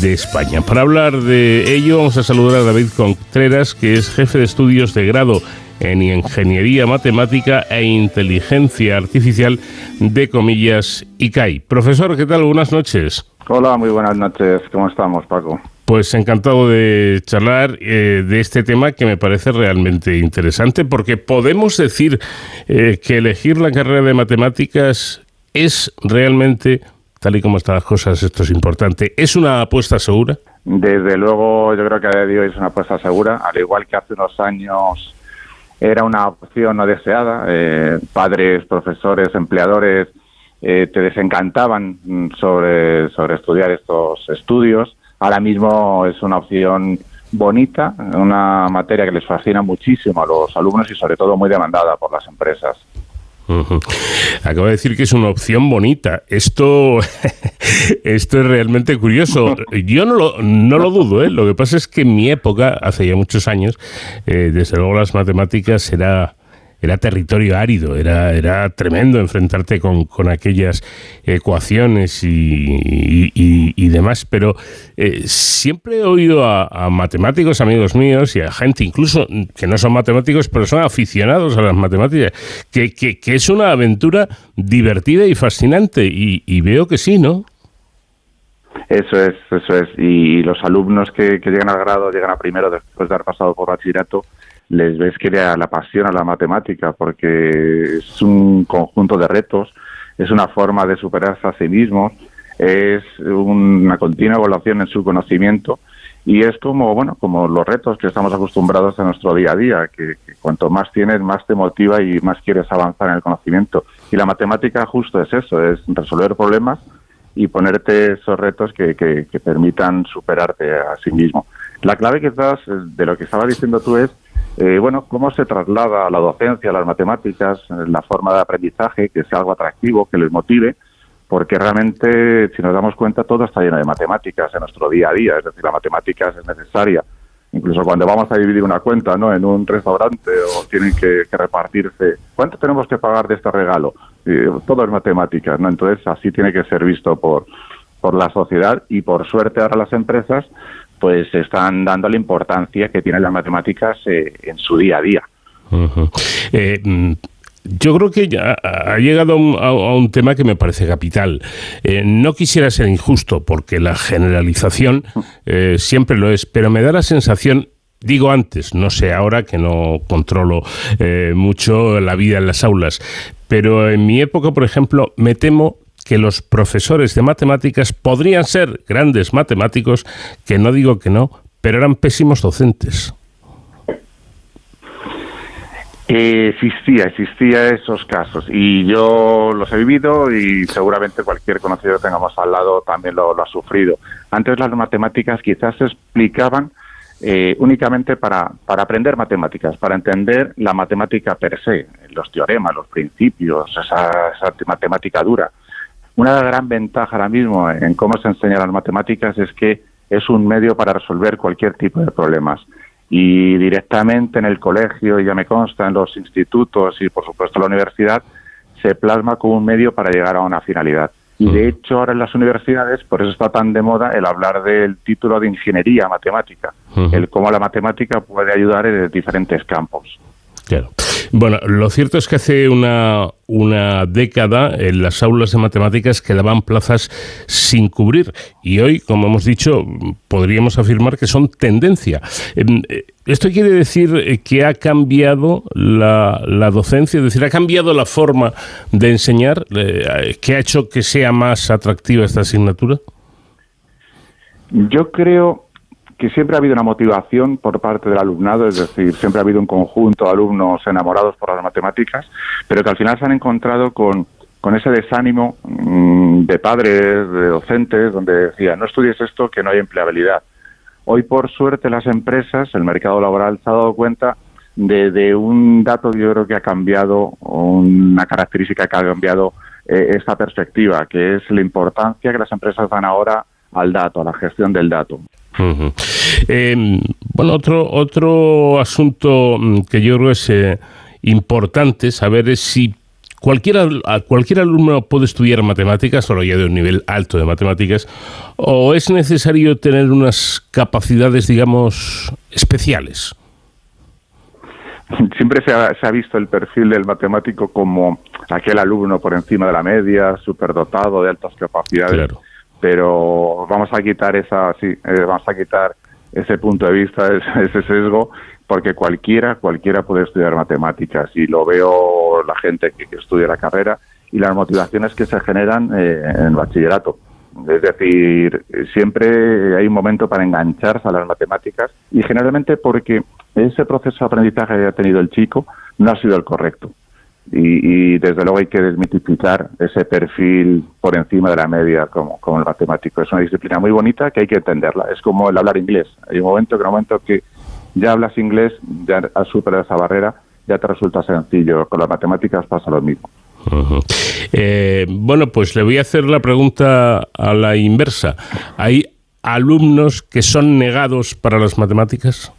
de España. Para hablar de ello vamos a saludar a David Contreras, que es jefe de estudios de grado en Ingeniería Matemática e Inteligencia Artificial de Comillas ICAI. Profesor, ¿qué tal? Buenas noches. Hola, muy buenas noches. ¿Cómo estamos, Paco? Pues encantado de charlar eh, de este tema que me parece realmente interesante porque podemos decir eh, que elegir la carrera de matemáticas es realmente, tal y como están las cosas, esto es importante, ¿es una apuesta segura? Desde luego yo creo que a día de hoy es una apuesta segura, al igual que hace unos años era una opción no deseada, eh, padres, profesores, empleadores te desencantaban sobre, sobre estudiar estos estudios ahora mismo es una opción bonita, una materia que les fascina muchísimo a los alumnos y sobre todo muy demandada por las empresas. Acabo de decir que es una opción bonita. Esto, esto es realmente curioso. Yo no lo, no lo dudo. ¿eh? Lo que pasa es que en mi época, hace ya muchos años, eh, desde luego las matemáticas era era territorio árido, era, era tremendo enfrentarte con, con aquellas ecuaciones y, y, demás, pero eh, siempre he oído a, matemáticos, amigos míos, y a gente incluso que no son matemáticos, pero son aficionados a las matemáticas, que, que, es una aventura divertida y fascinante, y, veo que sí, ¿no? Eso es, eso es. Y los alumnos que, que llegan al grado, llegan a primero después de haber pasado por bachillerato, les ves que pasión a la matemática, porque es un conjunto de retos, es una forma de superarse a sí mismos, es una continua evaluación en su conocimiento y es como bueno como los retos que estamos acostumbrados en nuestro día a día que, cuanto más tienes más te motiva y más quieres avanzar en el conocimiento. Y la matemática justo es eso es resolver problemas y ponerte esos retos que, que, que permitan superarte a sí mismo. La clave quizás de lo que estaba diciendo tú es eh, bueno, cómo se traslada a la docencia, a las matemáticas, la forma de aprendizaje, que sea algo atractivo, que les motive, porque realmente, si nos damos cuenta, todo está lleno de matemáticas en nuestro día a día, es decir, la matemática es necesaria. Incluso cuando vamos a dividir una cuenta ¿no? en un restaurante o tienen que, repartirse, ¿cuánto tenemos que pagar de este regalo? todo es matemáticas, ¿no? Entonces, así tiene que ser visto por, por la sociedad y por suerte ahora las empresas pues están dando la importancia que tienen las matemáticas eh, en su día a día. Eh, mm, yo creo que ya ha llegado a un, tema que me parece capital. Eh, no quisiera ser injusto, porque la generalización siempre lo es, pero me da la sensación, digo antes, no sé ahora que no controlo mucho la vida en las aulas, pero en mi época, por ejemplo, me temo que los profesores de matemáticas podrían ser grandes matemáticos, que no digo que no, pero eran pésimos docentes. existía, existía esos casos y yo los he vivido y seguramente cualquier conocido que tengamos al lado también lo, ha sufrido. Antes las matemáticas quizás se explicaban eh, únicamente para, para aprender matemáticas, para entender la matemática per se, los teoremas, los principios, esa matemática dura. Una gran ventaja ahora mismo en cómo se enseñan las matemáticas es que es un medio para resolver cualquier tipo de problemas. Y directamente en el colegio, ya me consta, en los institutos y por supuesto en la universidad, se plasma como un medio para llegar a una finalidad. Y de hecho ahora en las universidades, por eso está tan de moda el hablar del título de ingeniería matemática, el cómo la matemática puede ayudar en diferentes campos. Claro. Bueno, lo cierto es que hace una, una década en las aulas de matemáticas quedaban plazas sin cubrir y hoy, como hemos dicho, podríamos afirmar que son tendencia. Em, eh, ¿Esto quiere decir eh, que ha cambiado la, la docencia? Es decir, ¿ha cambiado la forma de enseñar? Eh, ¿Qué ha hecho que sea más atractiva esta asignatura? Yo creo que siempre ha habido una motivación por parte del alumnado, es decir, siempre ha habido un conjunto de alumnos enamorados por las matemáticas, pero que al final se han encontrado con, con ese desánimo mm, de padres, de docentes, donde decían, no estudies esto, que no hay empleabilidad. Hoy, por suerte, las empresas, el mercado laboral se ha dado cuenta de, un dato yo creo que ha cambiado, una característica que ha cambiado eh, esta perspectiva, que es la importancia que las empresas dan ahora al dato, a la gestión del dato. Em, bueno, otro, otro asunto mm, que yo creo es eh, importante saber es si cualquier, cualquier alumno puede estudiar matemáticas, solo ya de un nivel alto de matemáticas, o es necesario tener unas capacidades, digamos, especiales. Siempre se ha, se ha visto el perfil del matemático como aquel alumno por encima de la media, superdotado, de altas capacidades. Pero vamos a quitar esa, sí, eh, vamos a quitar ese punto de vista, ese, sesgo, porque cualquiera, cualquiera puede estudiar matemáticas y lo veo la gente que, estudia la carrera y las motivaciones que se generan eh, en bachillerato. Es decir, siempre hay un momento para engancharse a las matemáticas y generalmente porque ese proceso de aprendizaje que ha tenido el chico no ha sido el correcto. Y, desde luego hay que desmitificar ese perfil por encima de la media como, como el matemático. Es una disciplina muy bonita que hay que entenderla. Es como el hablar inglés. Hay un momento que un momento que ya hablas inglés, ya has superado esa barrera, ya te resulta sencillo. Con las matemáticas pasa lo mismo. Eh, bueno, pues le voy a hacer la pregunta a la inversa. ¿Hay alumnos que son negados para las matemáticas?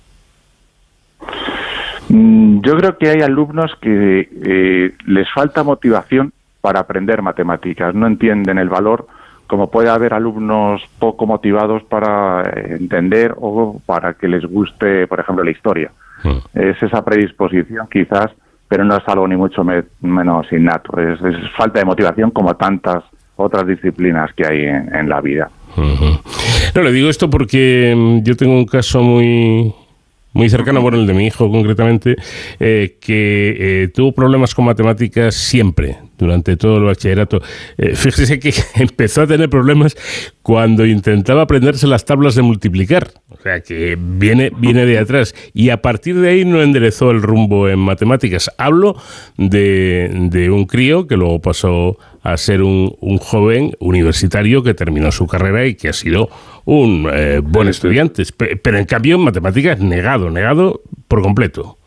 Mm, yo creo que hay alumnos que eh, les falta motivación para aprender matemáticas, no entienden el valor, como puede haber alumnos poco motivados para entender o para que les guste, por ejemplo, la historia. Hmm. Es esa predisposición quizás, pero no es algo ni mucho menos innato, es, falta de motivación como tantas otras disciplinas que hay en, la vida. No, le digo esto porque mm, yo tengo un caso muy muy cercano, bueno, el de mi hijo concretamente, eh, que eh, tuvo problemas con matemáticas siempre, durante todo el bachillerato. Eh, fíjese que empezó a tener problemas cuando intentaba aprenderse las tablas de multiplicar. O sea, que viene, viene de atrás. Y a partir de ahí no enderezó el rumbo en matemáticas. Hablo de, de un crío que luego pasó a ser un, un, joven universitario que terminó su carrera y que ha sido un eh, buen estudiante. Pero en cambio en matemáticas negado, negado por completo.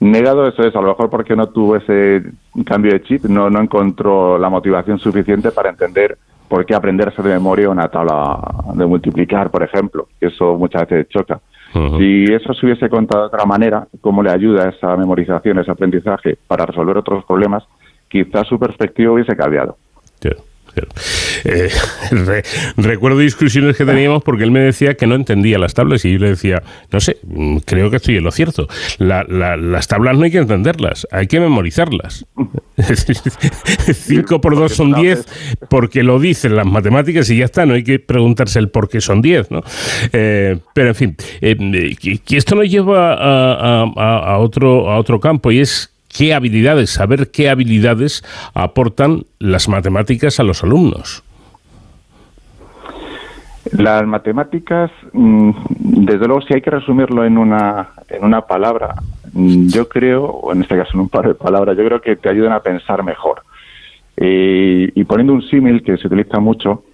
Negado eso es, a lo mejor porque no tuvo ese cambio de chip, no, no encontró la motivación suficiente para entender por qué aprenderse de memoria una tabla de multiplicar, por ejemplo, que eso muchas veces choca. Si eso se hubiese contado de otra manera, cómo le ayuda esa memorización, ese aprendizaje para resolver otros problemas, quizás su perspectiva hubiese cambiado. Eh, recuerdo discusiones que teníamos porque él me decía que no entendía las tablas y yo le decía, no sé, mm, creo que estoy en lo cierto. las tablas no hay que entenderlas, hay que memorizarlas. 5 por 2 son 10 porque lo dicen las matemáticas y ya está, no hay que preguntarse el por qué son 10. ¿no? Eh, pero en fin, eh, que, esto nos lleva a, otro, a otro campo y es qué habilidades, saber qué habilidades aportan las matemáticas a los alumnos. Las matemáticas, mm, desde luego, si hay que resumirlo en una, en una palabra, mm, yo creo, o en este caso en un par de palabras, yo creo que te ayudan a pensar mejor. y poniendo un símil que se utiliza mucho,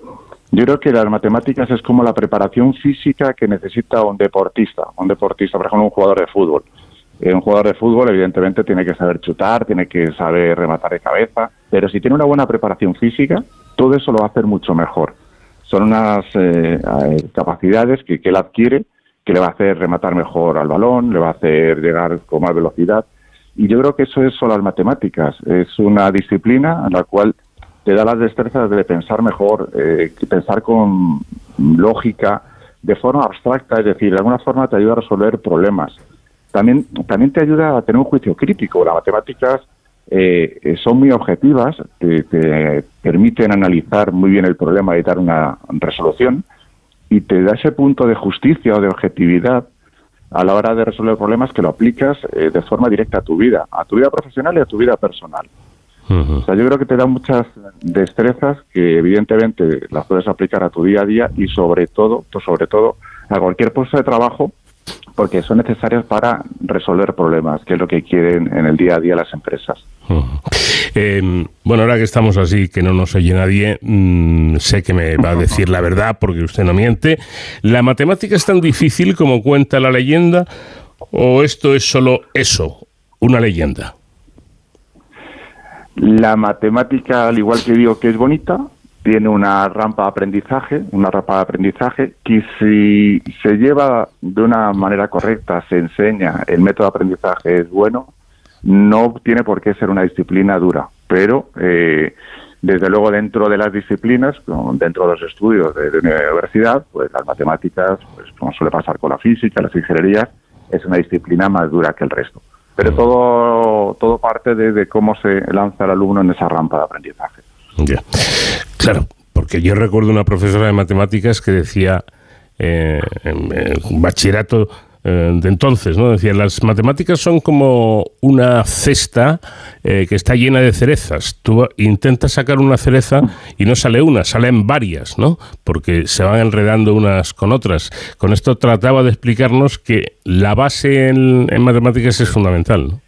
yo creo que las matemáticas es como la preparación física que necesita un deportista, un deportista, por ejemplo, un jugador de fútbol. Eh, un jugador de fútbol, evidentemente, tiene que saber chutar, tiene que saber rematar de cabeza, pero si tiene una buena preparación física, todo eso lo va a hacer mucho mejor. Son unas eh, eh, capacidades que, él adquiere que le va a hacer rematar mejor al balón, le va a hacer llegar con más velocidad. Y yo creo que eso es solo las matemáticas. Es una disciplina en la cual te da las destrezas de pensar mejor, pensar con lógica, de forma abstracta, es decir, de alguna forma te ayuda a resolver problemas también, también te ayuda a tener un juicio crítico. Las matemáticas eh, eh, son muy objetivas, te, te, permiten analizar muy bien el problema y dar una resolución, y te da ese punto de justicia o de objetividad a la hora de resolver problemas que lo aplicas eh, de forma directa a tu vida, a tu vida profesional y a tu vida personal. O sea, yo creo que te da muchas destrezas que evidentemente las puedes aplicar a tu día a día y sobre todo, sobre todo a cualquier puesto de trabajo porque son necesarias para resolver problemas, que es lo que quieren en el día a día las empresas. Em, bueno, ahora que estamos así, que no nos oye nadie, mm, sé que me va a decir la verdad porque usted no miente. ¿La matemática es tan difícil como cuenta la leyenda o esto es solo eso, una leyenda? La matemática, al igual que digo que es bonita, tiene una rampa de aprendizaje, una rampa de aprendizaje que si se lleva de una manera correcta, se enseña, el método de aprendizaje es bueno, no tiene por qué ser una disciplina dura, pero eh, desde luego dentro de las disciplinas, dentro de los estudios de, la universidad, pues las matemáticas, pues como suele pasar con la física, las ingenierías, es una disciplina más dura que el resto. Pero todo, todo parte de cómo se lanza el alumno en esa rampa de aprendizaje. Claro, porque yo recuerdo una profesora de matemáticas que decía eh, en, bachillerato eh, de entonces, ¿no? Decía, las matemáticas son como una cesta eh, que está llena de cerezas. Tú intentas sacar una cereza y no sale una, salen varias, ¿no? Porque se van enredando unas con otras. Con esto trataba de explicarnos que la base en, matemáticas es fundamental, ¿no?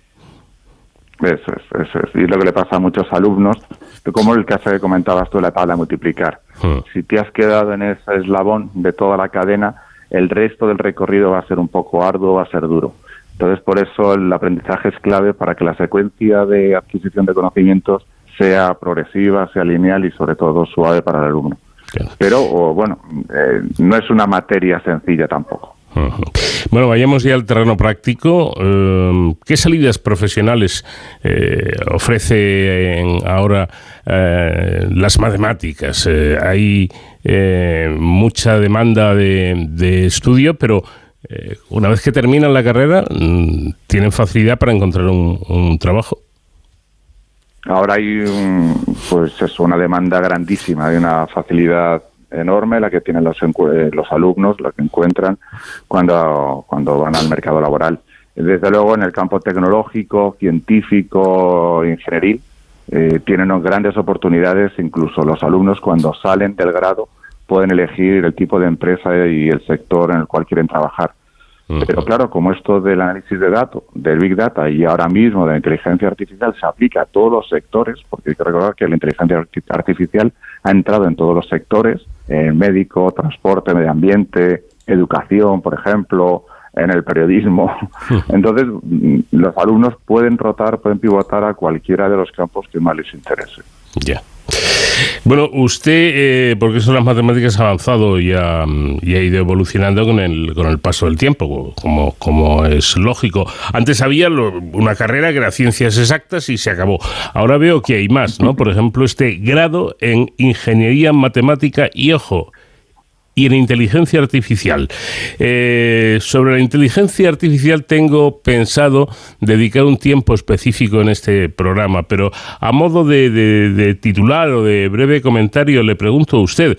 Eso es, eso es. Y lo que le pasa a muchos alumnos, como el caso que comentabas tú, la tabla de multiplicar. Hmm. Si te has quedado en ese eslabón de toda la cadena, el resto del recorrido va a ser un poco arduo, va a ser duro. Entonces, por eso el aprendizaje es clave para que la secuencia de adquisición de conocimientos sea progresiva, sea lineal y sobre todo suave para el alumno. Pero, bueno, eh, no es una materia sencilla tampoco. Bueno, vayamos ya al terreno práctico. Em, ¿Qué salidas profesionales eh, ofrece ahora eh, las matemáticas? Eh, hay mucha demanda de, estudio, pero una vez que terminan la carrera, mm, ¿tienen facilidad para encontrar un, trabajo? Ahora hay pues es una demanda grandísima, hay una facilidad enorme la que tienen los, eh, los alumnos, lo que encuentran cuando, cuando van al mercado laboral. Desde luego, en el campo tecnológico, científico, ingenieril, eh, tienen grandes oportunidades, incluso los alumnos cuando salen del grado pueden elegir el tipo de empresa y el sector en el cual quieren trabajar. Pero claro, como esto del análisis de datos, del Big Data y ahora mismo de la inteligencia artificial se aplica a todos los sectores, porque hay que recordar que la inteligencia artificial ha entrado en todos los sectores, en médico, transporte, medio ambiente, educación, por ejemplo, en el periodismo. Entonces, mm, los alumnos pueden rotar, pueden pivotar a cualquiera de los campos que más les interese. Ya. Bueno, usted, eh, porque eso las matemáticas ha avanzado y ha, y ha, ido evolucionando con el, con el paso del tiempo, como, como es lógico. Antes había una carrera que era ciencias exactas y se acabó. Ahora veo que hay más, ¿no? Por ejemplo, este grado en ingeniería matemática y, ojo, y en inteligencia artificial. Eh, sobre la inteligencia artificial tengo pensado dedicar un tiempo específico en este programa, pero a modo de titular o de breve comentario le pregunto a usted,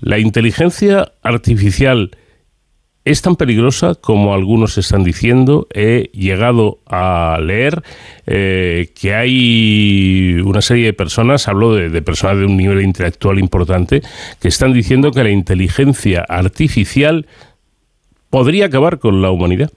¿la inteligencia artificial es tan peligrosa como algunos están diciendo. He llegado a leer eh, que hay una serie de personas, hablo de, personas de un nivel intelectual importante, que están diciendo que la inteligencia artificial podría acabar con la humanidad.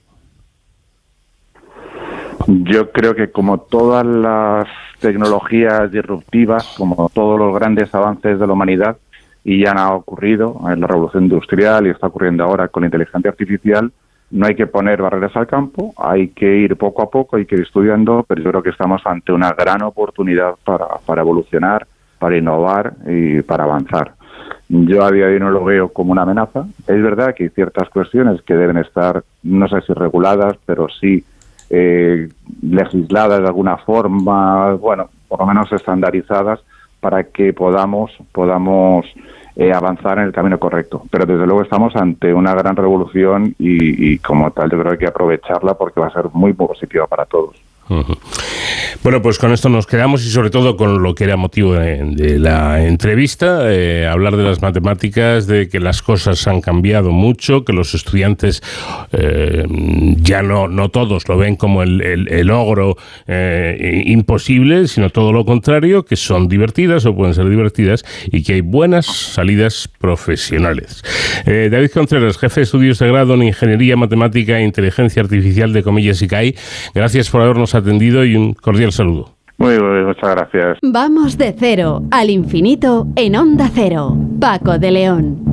Yo creo que como todas las tecnologías disruptivas, como todos los grandes avances de la humanidad, y ya ha ocurrido en la revolución industrial y está ocurriendo ahora con la inteligencia artificial. No hay que poner barreras al campo, hay que ir poco a poco, hay que ir estudiando, pero yo creo que estamos ante una gran oportunidad para, para evolucionar, para innovar y para avanzar. Yo a día de hoy no lo veo como una amenaza. Es verdad que hay ciertas cuestiones que deben estar, no sé si reguladas, pero sí eh, legisladas de alguna forma, bueno, por lo menos estandarizadas, para que podamos, podamos eh, avanzar en el camino correcto. Pero desde luego estamos ante una gran revolución y, y como tal yo creo que hay que aprovecharla porque va a ser muy positiva para todos. Bueno, pues con esto nos quedamos y sobre todo con lo que era motivo de, la entrevista, eh, hablar de las matemáticas, de que las cosas han cambiado mucho, que los estudiantes eh, ya no, no todos lo ven como el, el, logro eh, imposible, sino todo lo contrario, que son divertidas o pueden ser divertidas y que hay buenas salidas profesionales. David Contreras, jefe de estudios de grado en Ingeniería Matemática e Inteligencia Artificial de Comillas y CAI, gracias por habernos atendido y un cordial saludo. Muy bien, muchas gracias. Vamos de cero al infinito en Onda Cero. Paco de León.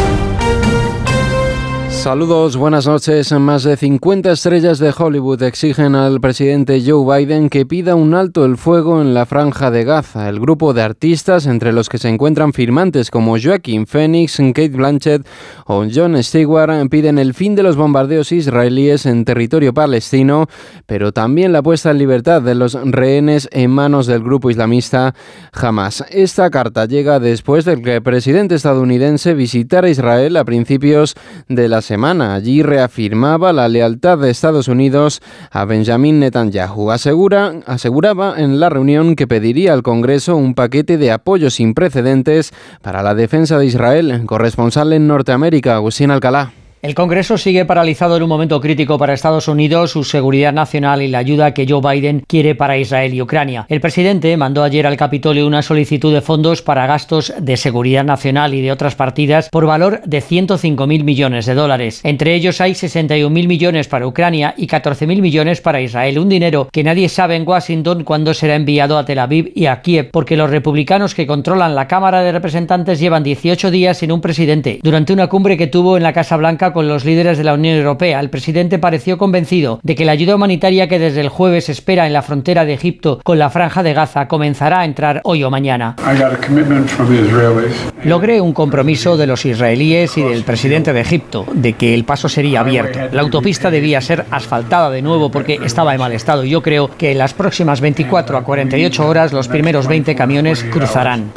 Saludos, buenas noches. Más de 50 estrellas de Hollywood exigen al presidente Joe Biden que pida un alto el fuego en la franja de Gaza. El grupo de artistas, entre los que se encuentran firmantes como Joaquin Phoenix, Kate Blanchett o John Stewart, piden el fin de los bombardeos israelíes en territorio palestino, pero también la puesta en libertad de los rehenes en manos del grupo islamista Hamas. Esta carta llega después de que el presidente estadounidense visitara Israel a principios de la semana. Allí reafirmaba la lealtad de Estados Unidos a Benjamin Netanyahu. Asegura, aseguraba en la reunión que pediría al Congreso un paquete de apoyo sin precedentes para la defensa de Israel. Corresponsal en Norteamérica, Agustín Alcalá. El Congreso sigue paralizado en un momento crítico para Estados Unidos, su seguridad nacional y la ayuda que Joe Biden quiere para Israel y Ucrania. El presidente mandó ayer al Capitolio una solicitud de fondos para gastos de seguridad nacional y de otras partidas por valor de 105.000 millones de dólares. Entre ellos hay 61.000 millones para Ucrania y 14.000 millones para Israel, un dinero que nadie sabe en Washington cuándo será enviado a Tel Aviv y a Kiev, porque los republicanos que controlan la Cámara de Representantes llevan 18 días sin un presidente. Durante una cumbre que tuvo en la Casa Blanca con los líderes de la Unión Europea. El presidente pareció convencido de que la ayuda humanitaria que desde el jueves espera en la frontera de Egipto con la franja de Gaza comenzará a entrar hoy o mañana. Logré un compromiso de los israelíes y del presidente de Egipto de que el paso sería abierto. La autopista debía ser asfaltada de nuevo porque estaba en mal estado. Yo creo que en las próximas 24 a 48 horas los primeros 20 camiones cruzarán.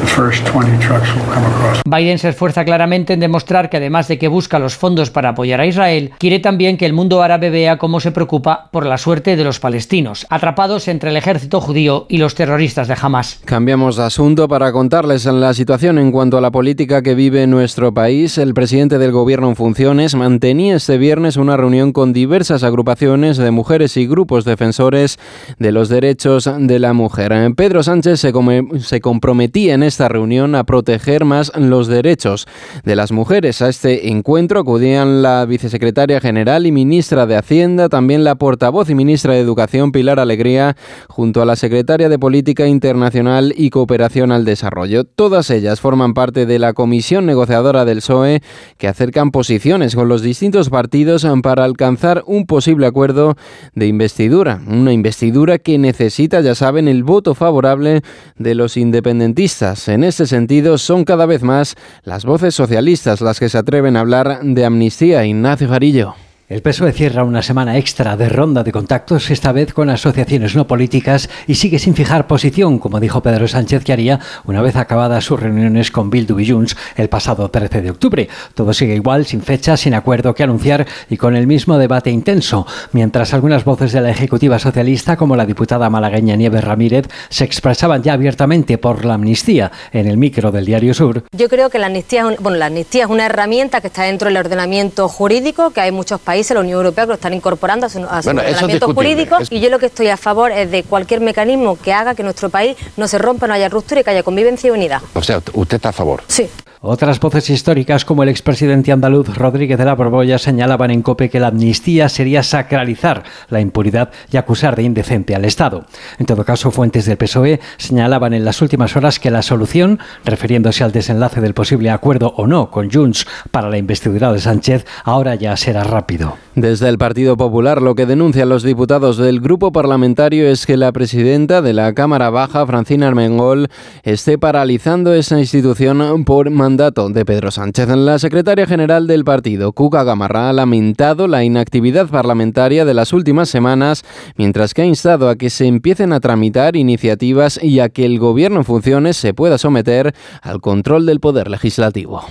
Biden se esfuerza claramente en demostrar que además de que busca los fondos para apoyar a Israel, quiere también que el mundo árabe vea cómo se preocupa por la suerte de los palestinos, atrapados entre el ejército judío y los terroristas de Hamas. Cambiamos de asunto para contarles la situación en cuanto a la política que vive nuestro país. El presidente del gobierno en funciones mantenía este viernes una reunión con diversas agrupaciones de mujeres y grupos defensores de los derechos de la mujer. Pedro Sánchez se, se comprometía en esta reunión a proteger más los derechos de las mujeres. A este encuentro acudían la vicesecretaria general y ministra de Hacienda, también la portavoz y ministra de Educación Pilar Alegría, junto a la secretaria de Política Internacional y Cooperación al Desarrollo. Todas ellas forman parte de la comisión negociadora del PSOE que acercan posiciones con los distintos partidos para alcanzar un posible acuerdo de investidura. Una investidura que necesita, ya saben, el voto favorable de los independentistas. En este sentido, son cada vez más las voces socialistas las que se atreven a hablar de amnistía Ignacio Jarillo. El PSOE cierra una semana extra de ronda de contactos, esta vez con asociaciones no políticas, y sigue sin fijar posición, como dijo Pedro Sánchez que haría una vez acabadas sus reuniones con Bildu y Junts el pasado 13 de octubre. Todo sigue igual, sin fecha, sin acuerdo que anunciar y con el mismo debate intenso, mientras algunas voces de la Ejecutiva Socialista, como la diputada malagueña Nieves Ramírez, se expresaban ya abiertamente por la amnistía en el micro del Diario Sur. Yo creo que la amnistía, bueno, la amnistía es una herramienta que está dentro del ordenamiento jurídico, que hay muchos países países, la Unión Europea, que lo están incorporando a su, a ordenamiento jurídico. Y yo lo que estoy a favor es de cualquier mecanismo que haga que nuestro país no se rompa, no haya ruptura y que haya convivencia y unidad. O sea, ¿usted está a favor? Sí. Otras voces históricas, como el expresidente andaluz Rodríguez de la Borbolla, señalaban en COPE que la amnistía sería sacralizar la impunidad y acusar de indecente al Estado. En todo caso, fuentes del PSOE señalaban en las últimas horas que la solución, refiriéndose al desenlace del posible acuerdo o no con Junts para la investidura de Sánchez, ahora ya será rápido. Desde el Partido Popular, lo que denuncian los diputados del grupo parlamentario es que la presidenta de la Cámara Baja, Francina Armengol, esté paralizando esa institución por mandato mandato de Pedro Sánchez. La secretaria general del partido, Cuca Gamarra, ha lamentado la inactividad parlamentaria de las últimas semanas, mientras que ha instado a que se empiecen a tramitar iniciativas y a que el gobierno en funciones se pueda someter al control del poder legislativo.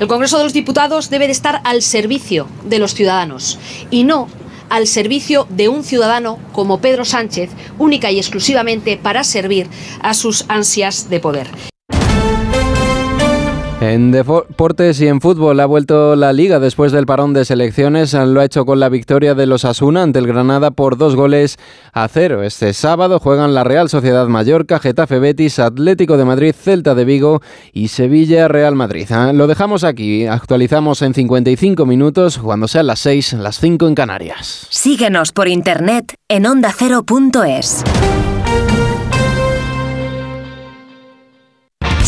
El Congreso de los Diputados debe de estar al servicio de los ciudadanos y no al servicio de un ciudadano como Pedro Sánchez, única y exclusivamente para servir a sus ansias de poder. En deportes y en fútbol ha vuelto la liga después del parón de selecciones. Lo ha hecho con la victoria de los Asuna ante el Granada por dos goles a cero. Este sábado juegan la Real Sociedad Mallorca, Getafe Betis, Atlético de Madrid, Celta de Vigo y Sevilla Real Madrid. Ah, lo dejamos aquí. Actualizamos en 55 minutos cuando sean las 6, las 5 en Canarias. Síguenos por internet en ondacero.es.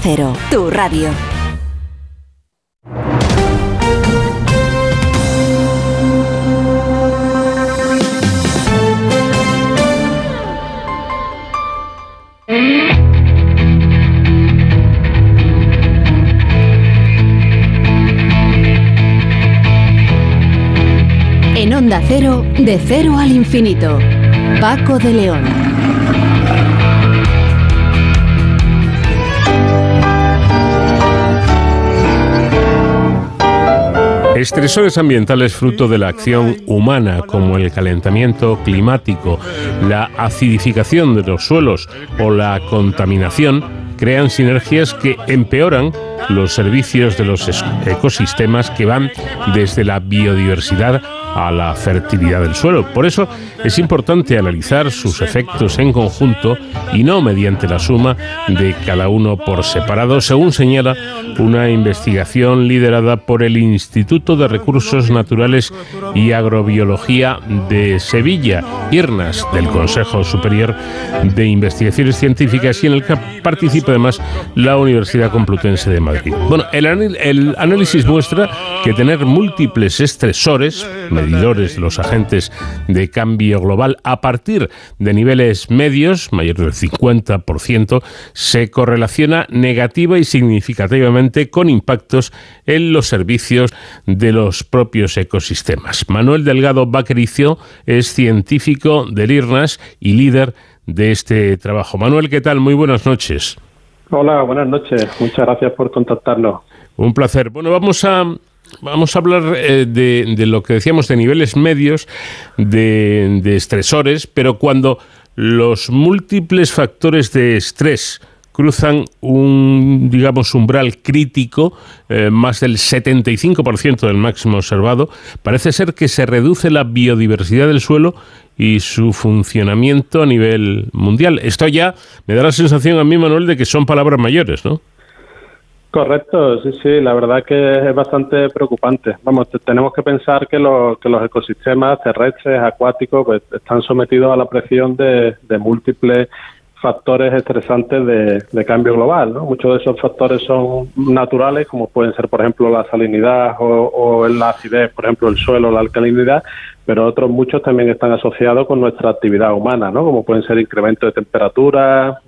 Cero, tu radio. En Onda Cero, de cero al infinito. Paco de León. Estresores ambientales fruto de la acción humana, como el calentamiento climático, la acidificación de los suelos o la contaminación, crean sinergias que empeoran los servicios de los ecosistemas que van desde la biodiversidad a la fertilidad del suelo. Por eso es importante analizar sus efectos en conjunto y no mediante la suma de cada uno por separado, según señala una investigación liderada por el Instituto de Recursos Naturales y Agrobiología de Sevilla, IRNAS, del Consejo Superior de Investigaciones Científicas, y en el que además la Universidad Complutense de Madrid. Bueno, el, análisis muestra que tener múltiples estresores, medidores de los agentes de cambio global, a partir de niveles medios, mayor del 50%, se correlaciona negativa y significativamente con impactos en los servicios de los propios ecosistemas. Manuel Delgado Vaquericio es científico del IRNAS y líder de este trabajo. Manuel, ¿qué tal? Muy buenas noches. Hola, buenas noches. Muchas gracias por contactarnos. Un placer. Bueno, vamos a vamos a hablar eh, de, de lo que decíamos de niveles medios de, de estresores, pero cuando los múltiples factores de estrés cruzan un, digamos, umbral crítico, eh, más del 75% del máximo observado, parece ser que se reduce la biodiversidad del suelo y su funcionamiento a nivel mundial. Esto ya me da la sensación a mí, Manuel, de que son palabras mayores, ¿no? Correcto, sí, sí, la verdad que es bastante preocupante. Vamos, te- tenemos que pensar que, los ecosistemas terrestres, acuáticos, pues, están sometidos a la presión de múltiples factores estresantes de, cambio global. ¿no? Muchos de esos factores son naturales, como pueden ser, por ejemplo, la salinidad o, o la acidez, por ejemplo, el suelo, la alcalinidad, pero otros muchos también están asociados con nuestra actividad humana, ¿no? como pueden ser incremento de temperatura,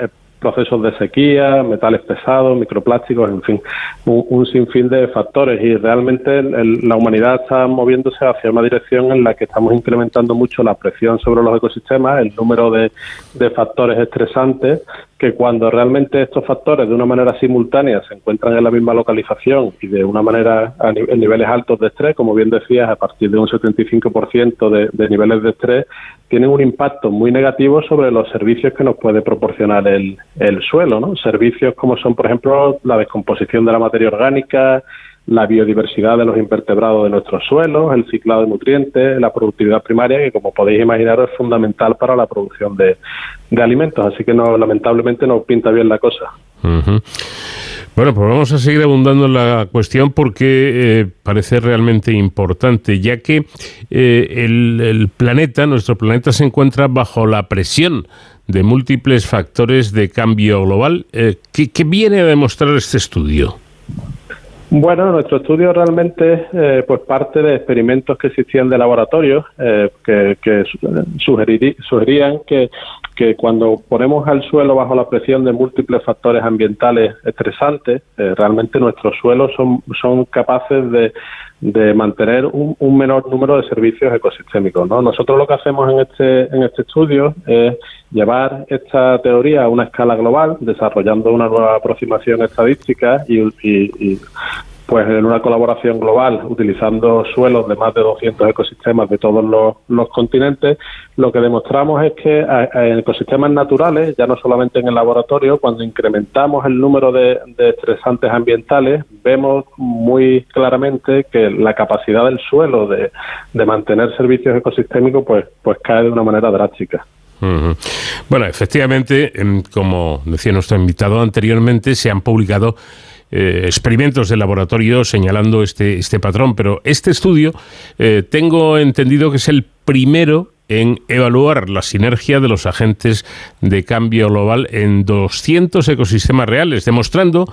eh, procesos de sequía, metales pesados, microplásticos, en fin, un, un sinfín de factores. Y realmente el- la humanidad está moviéndose hacia una dirección en la que estamos incrementando mucho la presión sobre los ecosistemas, el número de factores estresantes, que cuando realmente estos factores de una manera simultánea se encuentran en la misma localización y de una manera a en niveles altos de estrés, como bien decías, a partir de un 75% de, de niveles de estrés, tienen un impacto muy negativo sobre los servicios que nos puede proporcionar el, el suelo, ¿no? Servicios como son, por ejemplo, la descomposición de la materia orgánica, la biodiversidad de los invertebrados de nuestros suelos, el ciclado de nutrientes, la productividad primaria, que como podéis imaginar es fundamental para la producción de, de alimentos. Así que no, lamentablemente no pinta bien la cosa. Bueno, pues vamos a seguir abundando en la cuestión porque eh, parece realmente importante, ya que eh, el, el planeta, nuestro planeta, se encuentra bajo la presión de múltiples factores de cambio global. Eh, ¿qué, qué viene a demostrar este estudio? Bueno, nuestro estudio realmente eh, pues parte de experimentos que existían de laboratorio eh, que, que sugeriri- sugerían que, que cuando ponemos al suelo bajo la presión de múltiples factores ambientales estresantes, eh, realmente nuestros suelos son, son capaces de, de mantener un, un menor número de servicios ecosistémicos. ¿no? Nosotros lo que hacemos en este, en este estudio es llevar esta teoría a una escala global, desarrollando una nueva aproximación estadística y, pues en una colaboración global, utilizando suelos de más de 200 ecosistemas de todos los, continentes, lo que demostramos es que en ecosistemas naturales, ya no solamente en el laboratorio, cuando incrementamos el número de, estresantes ambientales, vemos muy claramente que la capacidad del suelo de, mantener servicios ecosistémicos pues, pues cae de una manera drástica. Bueno, efectivamente, em, como decía nuestro invitado anteriormente, se han publicado eh, experimentos de laboratorio señalando este, este patrón, pero este estudio eh, tengo entendido que es el primero en evaluar la sinergia de los agentes de cambio global en 200 ecosistemas reales, demostrando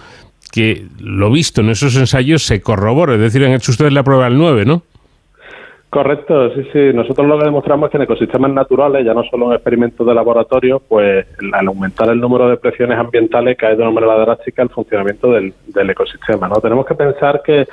que lo visto en esos ensayos se corrobora. Es decir, han hecho ustedes la prueba del 9, ¿no? Correcto, sí, sí. Nosotros lo que demostramos es que en ecosistemas naturales, ya no solo en experimentos de laboratorio, pues al aumentar el número de presiones ambientales cae de una manera drástica el funcionamiento del, del ecosistema. ¿no? Tenemos que pensar que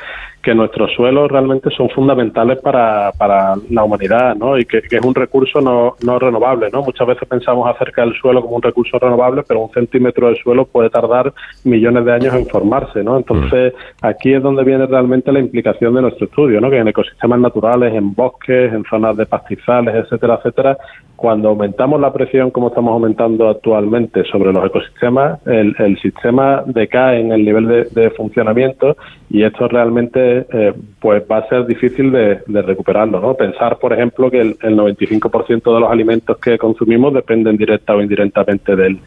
que nuestros suelos realmente son fundamentales para, para la humanidad, ¿no? Y que, es un recurso no, no renovable, ¿no? Muchas veces pensamos acerca del suelo como un recurso renovable, pero un centímetro de suelo puede tardar millones de años en formarse, ¿no? Entonces, mm. aquí es donde viene realmente la implicación de nuestro estudio, ¿no? Que en ecosistemas naturales, en bosques, en zonas de pastizales, etcétera, etcétera, cuando aumentamos la presión como estamos aumentando actualmente sobre los ecosistemas, el, el sistema decae en el nivel de, de funcionamiento y esto realmente eh, pues va a ser difícil de, recuperarlo. ¿no? Pensar, por ejemplo, que el, 95% de los alimentos que consumimos dependen directa o indirectamente del,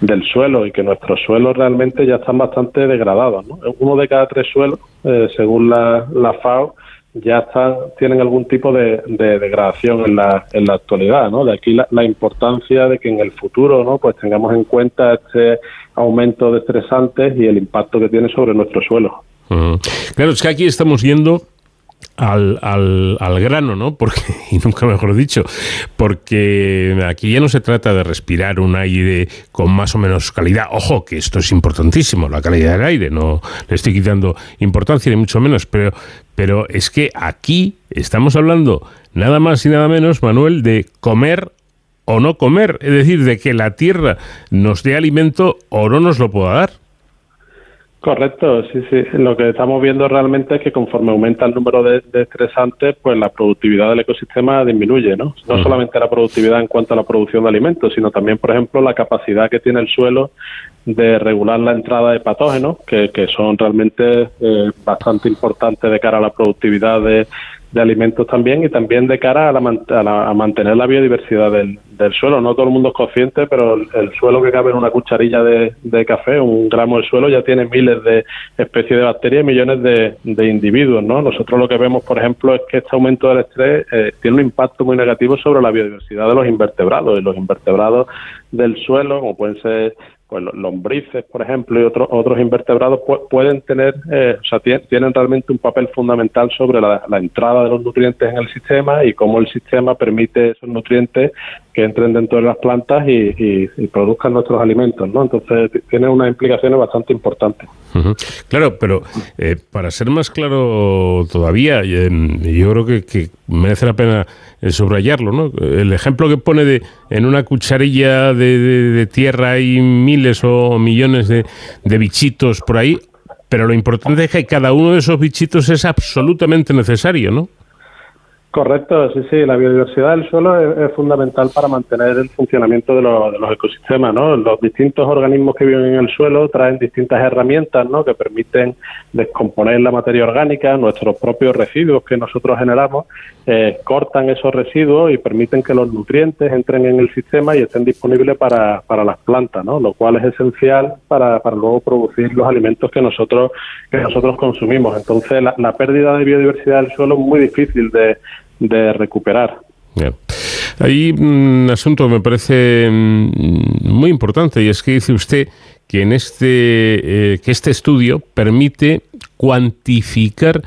del suelo y que nuestros suelos realmente ya están bastante degradados. ¿no? Uno de cada tres suelos, eh, según la FAO, ya están, tienen algún tipo de, degradación en la, en la actualidad, ¿no? De aquí la, importancia de que en el futuro, ¿no? Pues tengamos en cuenta este aumento de estresantes y el impacto que tiene sobre nuestro suelo. Claro, es que aquí estamos yendo al, al, al, grano, ¿no? Porque, y nunca mejor dicho, porque aquí ya no se trata de respirar un aire con más o menos calidad. Ojo, que esto es importantísimo, la calidad del aire, no le estoy quitando importancia ni mucho menos, pero, pero es que aquí estamos hablando nada más y nada menos, Manuel, de comer o no comer, es decir, de que la tierra nos dé alimento o no nos lo pueda dar. Correcto, sí, sí. Lo que estamos viendo realmente es que conforme aumenta el número de, estresantes, pues la productividad del ecosistema disminuye, ¿no? No solamente la productividad en cuanto a la producción de alimentos, sino también, por ejemplo, la capacidad que tiene el suelo de regular la entrada de patógenos, que, que son realmente eh, bastante importantes de cara a la productividad de, de alimentos también y también de cara a, la, a, mantener la biodiversidad del, del, suelo. No todo el mundo es consciente, pero el, suelo que cabe en una cucharilla de, de, café, un gramo de suelo, ya tiene miles de especies de bacterias y millones de, de, individuos. ¿no? Nosotros lo que vemos, por ejemplo, es que este aumento del estrés eh, tiene un impacto muy negativo sobre la biodiversidad de los invertebrados. Y los invertebrados del suelo, como pueden ser pues lombrices, por ejemplo, y otros otros invertebrados pueden tener, eh, o sea, tienen realmente un papel fundamental sobre la, entrada de los nutrientes en el sistema y cómo el sistema permite esos nutrientes que entren dentro de las plantas y, produzcan nuestros alimentos, ¿no? Entonces tiene unas implicaciones bastante importantes. Claro, pero eh, para ser más claro todavía, yo creo que, merece la pena eh, subrayarlo, ¿no? El ejemplo que pone de en una cucharilla de, tierra hay miles o millones de bichitos por ahí, pero lo importante es que cada uno de esos bichitos es absolutamente necesario, ¿no? Correcto, sí, sí, la biodiversidad del suelo es, fundamental para mantener el funcionamiento de, los ecosistemas, ¿no? Los distintos organismos que viven en el suelo traen distintas herramientas, ¿no? Que permiten descomponer la materia orgánica, nuestros propios residuos que nosotros generamos, eh, cortan esos residuos y permiten que los nutrientes entren en el sistema y estén disponibles para, para las plantas, ¿no? Lo cual es esencial para, para luego producir los alimentos que nosotros que nosotros consumimos. Entonces, la, la pérdida de biodiversidad del suelo es muy difícil de de recuperar. Hay un asunto me parece mm, muy importante y es que dice usted que en este eh, que este estudio permite cuantificar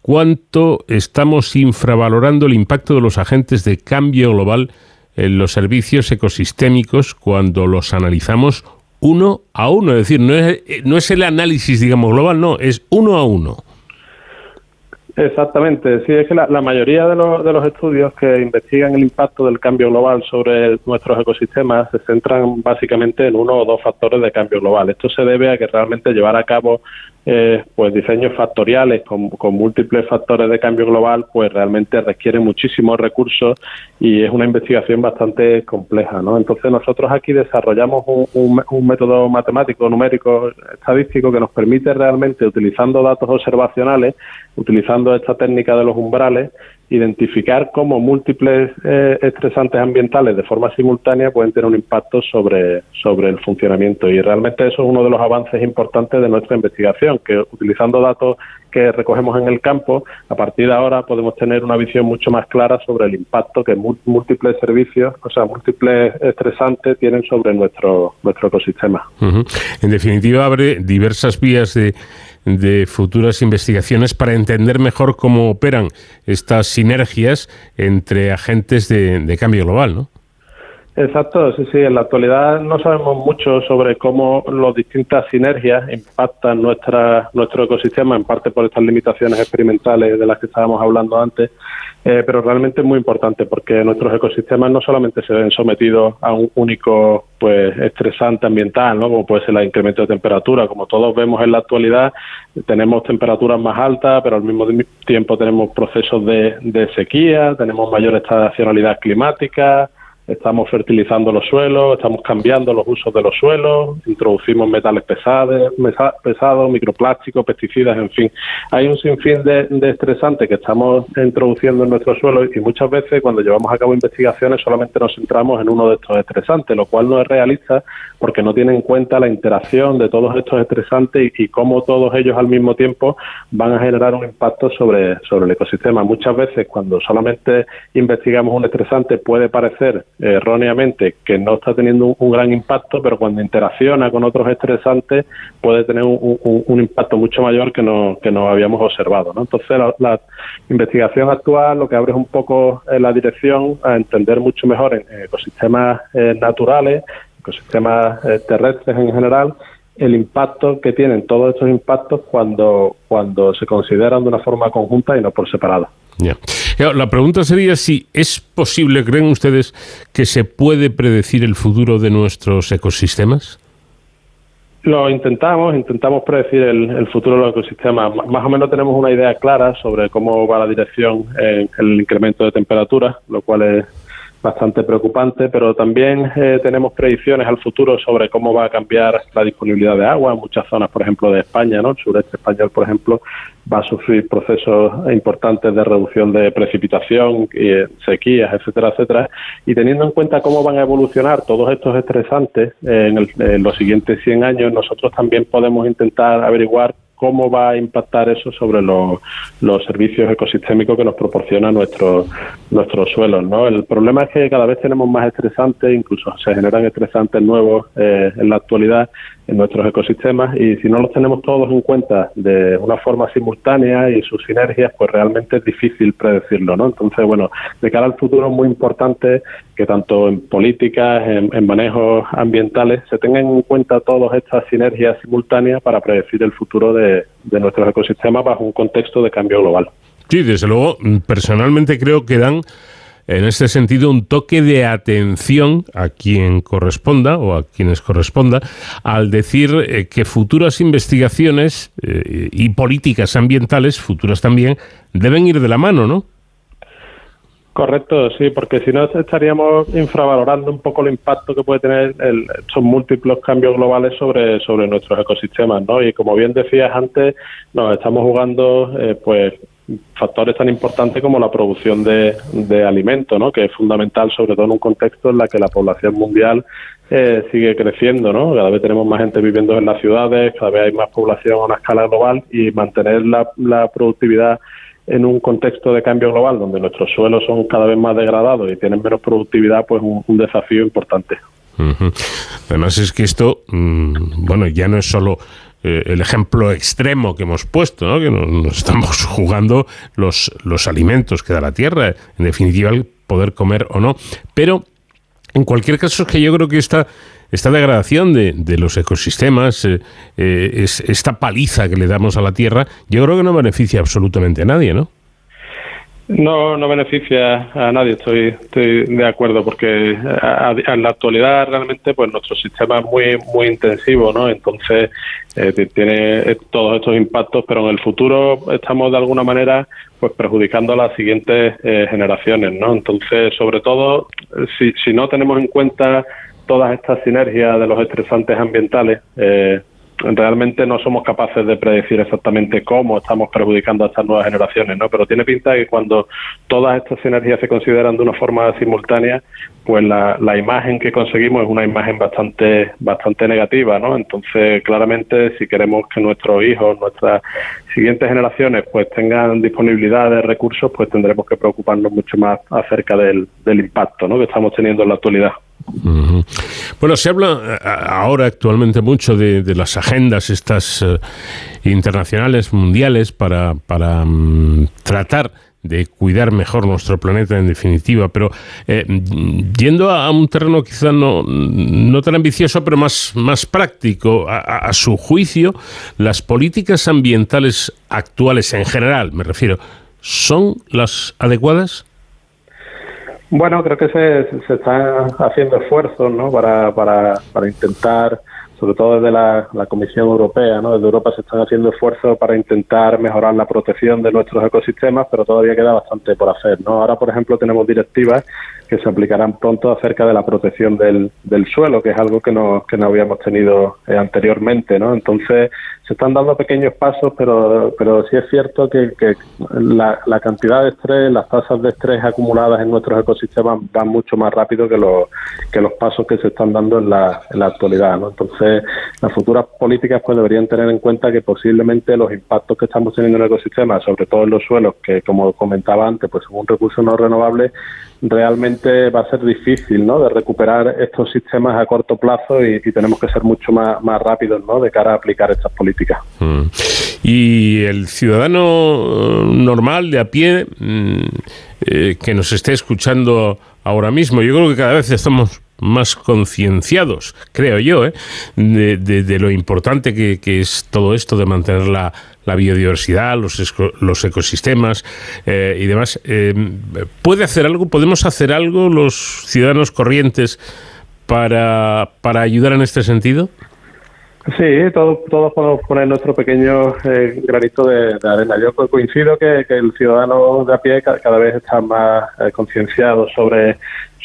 cuánto estamos infravalorando el impacto de los agentes de cambio global en los servicios ecosistémicos cuando los analizamos uno a uno, es decir, no es, no es el análisis digamos global, no, es uno a uno. Exactamente, sí, es que la, mayoría de los, de los estudios que investigan el impacto del cambio global sobre nuestros ecosistemas se centran básicamente en uno o dos factores de cambio global. Esto se debe a que realmente llevar a cabo eh, pues diseños factoriales con, múltiples factores de cambio global, pues realmente requiere muchísimos recursos y es una investigación bastante compleja, ¿no? Entonces nosotros aquí desarrollamos un, un método matemático, numérico, estadístico que nos permite realmente, utilizando datos observacionales, utilizando esta técnica de los umbrales, identificar cómo múltiples eh, estresantes ambientales de forma simultánea pueden tener un impacto sobre, sobre el funcionamiento. Y realmente eso es uno de los avances importantes de nuestra investigación, que utilizando datos que recogemos en el campo, a partir de ahora podemos tener una visión mucho más clara sobre el impacto que múltiples servicios, o sea, múltiples estresantes tienen sobre nuestro, nuestro ecosistema. En definitiva, abre diversas vías de de futuras investigaciones para entender mejor cómo operan estas sinergias entre agentes de, cambio global, ¿no? Exacto, sí, sí. En la actualidad no sabemos mucho sobre cómo las distintas sinergias impactan nuestra, nuestro ecosistema, en parte por estas limitaciones experimentales de las que estábamos hablando antes, eh, pero realmente es muy importante porque nuestros ecosistemas no solamente se ven sometidos a un único pues estresante ambiental, ¿no? como puede ser el incremento de temperatura, como todos vemos en la actualidad, tenemos temperaturas más altas, pero al mismo tiempo tenemos procesos de, de sequía, tenemos mayor estacionalidad climática, estamos fertilizando los suelos, estamos cambiando los usos de los suelos, introducimos metales pesados, pesados microplásticos, pesticidas, en fin. Hay un sinfín de, estresantes que estamos introduciendo en nuestros suelos y muchas veces cuando llevamos a cabo investigaciones solamente nos centramos en uno de estos estresantes, lo cual no es realista porque no tiene en cuenta la interacción de todos estos estresantes y, cómo todos ellos al mismo tiempo van a generar un impacto sobre, sobre el ecosistema. Muchas veces cuando solamente investigamos un estresante puede parecer erróneamente que no está teniendo un, gran impacto, pero cuando interacciona con otros estresantes puede tener un, impacto mucho mayor que no, que no habíamos observado. ¿no? Entonces, la, investigación actual lo que abre es un poco eh, la dirección a entender mucho mejor en, ecosistemas eh, naturales, ecosistemas eh, terrestres en general, el impacto que tienen todos estos impactos cuando, cuando se consideran de una forma conjunta y no por separado. La pregunta sería si es posible, ¿creen ustedes que se puede predecir el futuro de nuestros ecosistemas? Lo intentamos, intentamos predecir el, futuro de los ecosistemas. Más o menos tenemos una idea clara sobre cómo va la dirección en el incremento de temperatura, lo cual es bastante preocupante, pero también eh, tenemos predicciones al futuro sobre cómo va a cambiar la disponibilidad de agua en muchas zonas, por ejemplo, de España, ¿no? El sureste español, por ejemplo, va a sufrir procesos importantes de reducción de precipitación, y sequías, etcétera, etcétera. Y teniendo en cuenta cómo van a evolucionar todos estos estresantes en, en los siguientes 100 años, nosotros también podemos intentar averiguar cómo va a impactar eso sobre los, servicios ecosistémicos que nos proporciona nuestro, nuestros suelos. ¿no? El problema es que cada vez tenemos más estresantes, incluso se generan estresantes nuevos eh, en la actualidad en nuestros ecosistemas y si no los tenemos todos en cuenta de una forma simultánea y sus sinergias, pues realmente es difícil predecirlo, ¿no? Entonces, bueno, de cara al futuro es muy importante que tanto en políticas, en, manejos ambientales, se tengan en cuenta todas estas sinergias simultáneas para predecir el futuro de, de nuestros ecosistemas bajo un contexto de cambio global. Sí, desde luego, personalmente creo que dan en este sentido un toque de atención a quien corresponda o a quienes corresponda al decir eh, que futuras investigaciones eh, y políticas ambientales, futuras también, deben ir de la mano, ¿no? Correcto, sí, porque si no estaríamos infravalorando un poco el impacto que puede tener el, estos múltiples cambios globales sobre, sobre nuestros ecosistemas, ¿no? Y como bien decías antes, nos estamos jugando, eh, pues, factores tan importantes como la producción de, de alimentos, ¿no? que es fundamental, sobre todo en un contexto en la que la población mundial eh, sigue creciendo. ¿no? Cada vez tenemos más gente viviendo en las ciudades, cada vez hay más población a una escala global y mantener la, la productividad en un contexto de cambio global donde nuestros suelos son cada vez más degradados y tienen menos productividad, pues un, un desafío importante. Además es que esto, mm, bueno, ya no es solo eh, el ejemplo extremo que hemos puesto, ¿no? que nos, estamos jugando los, los alimentos que da la tierra, en definitiva el poder comer o no. Pero en cualquier caso es que yo creo que esta, esta degradación de, de los ecosistemas, eh, eh, es, esta paliza que le damos a la tierra, yo creo que no beneficia absolutamente a nadie, ¿no? No, no beneficia a nadie, estoy, estoy de acuerdo, porque en la actualidad realmente pues nuestro sistema es muy, muy intensivo, ¿no? Entonces eh, tiene todos estos impactos, pero en el futuro estamos de alguna manera pues perjudicando a las siguientes eh, generaciones, ¿no? Entonces, sobre todo, si, si no tenemos en cuenta todas estas sinergias de los estresantes ambientales, eh, realmente no somos capaces de predecir exactamente cómo estamos perjudicando a estas nuevas generaciones, ¿no? Pero tiene pinta que cuando todas estas energías se consideran de una forma simultánea, pues la, la imagen que conseguimos es una imagen bastante bastante negativa, ¿no? Entonces, claramente, si queremos que nuestros hijos, nuestras siguientes generaciones, pues tengan disponibilidad de recursos, pues tendremos que preocuparnos mucho más acerca del, del impacto, ¿no? Que estamos teniendo en la actualidad. Bueno, se habla eh, ahora actualmente mucho de, las agendas estas eh, internacionales, mundiales, para, para mm, tratar de cuidar mejor nuestro planeta en definitiva, pero eh, yendo a, un terreno quizá no, no tan ambicioso, pero más, más práctico, a, su juicio, las políticas ambientales actuales en general, me refiero, ¿son las adecuadas? Bueno, creo que se, se están haciendo esfuerzos ¿no? para, para, para intentar, sobre todo desde la, la, Comisión Europea, ¿no? desde Europa se están haciendo esfuerzos para intentar mejorar la protección de nuestros ecosistemas, pero todavía queda bastante por hacer. ¿no? Ahora, por ejemplo, tenemos directivas que se aplicarán pronto acerca de la protección del, del suelo, que es algo que no, que no habíamos tenido eh, anteriormente. ¿no? Entonces, se están dando pequeños pasos, pero, pero sí es cierto que, que la, la, cantidad de estrés, las tasas de estrés acumuladas en nuestros ecosistemas van mucho más rápido que los, que los pasos que se están dando en la, en la actualidad. ¿no? Entonces, las futuras políticas pues deberían tener en cuenta que posiblemente los impactos que estamos teniendo en el ecosistema, sobre todo en los suelos, que como comentaba antes, pues son un recurso no renovable, realmente va a ser difícil ¿no? de recuperar estos sistemas a corto plazo y, tenemos que ser mucho más, más rápidos ¿no? de cara a aplicar estas políticas. Mm. Y el ciudadano eh, normal, de a pie, mm, eh, que nos esté escuchando ahora mismo, yo creo que cada vez estamos más concienciados, creo yo, ¿eh? de, lo importante que, es todo esto de mantener la, biodiversidad, los, los ecosistemas eh, y demás. Eh, ¿Puede hacer algo? ¿Podemos hacer algo los ciudadanos corrientes para, para ayudar en este sentido? Sí, todos, todos podemos poner nuestro pequeño eh, granito de, arena. Yo coincido que, el ciudadano de a pie cada, vez está más concienciado sobre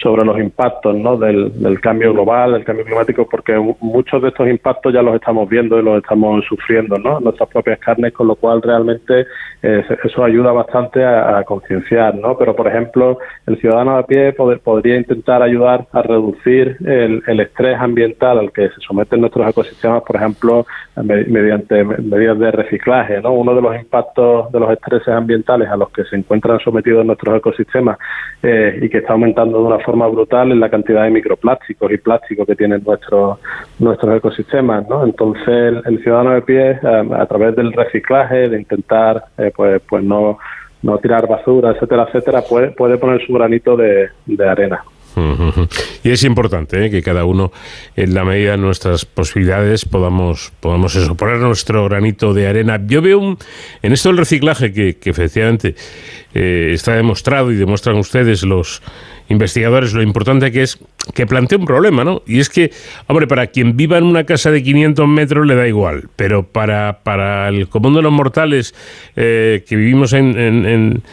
sobre los impactos ¿no? del, cambio global, del cambio climático, porque muchos de estos impactos ya los estamos viendo y los estamos sufriendo ¿no? en nuestras propias carnes, con lo cual realmente eh, eso ayuda bastante a, concienciar. ¿no? Pero, por ejemplo, el ciudadano de pie podría intentar ayudar a reducir el, el, estrés ambiental al que se someten nuestros ecosistemas, por ejemplo, mediante medidas de reciclaje. ¿no? Uno de los impactos de los estreses ambientales a los que se encuentran sometidos nuestros ecosistemas eh, y que está aumentando de una forma brutal en la cantidad de microplásticos y plásticos que tienen nuestros nuestros ecosistemas, ¿no? Entonces el, ciudadano de pie eh, a, través del reciclaje, de intentar eh, pues pues no no tirar basura, etcétera, etcétera, puede puede poner su granito de, de arena. Y es importante ¿eh? que cada uno, en la medida de nuestras posibilidades, podamos, podamos eso, poner nuestro granito de arena. Yo veo un, en esto del reciclaje que, efectivamente está demostrado y demuestran ustedes los investigadores lo importante que es que plantea un problema, ¿no? Y es que, hombre, para quien viva en una casa de 500 metros le da igual, pero para, para el común de los mortales eh, que vivimos en, en,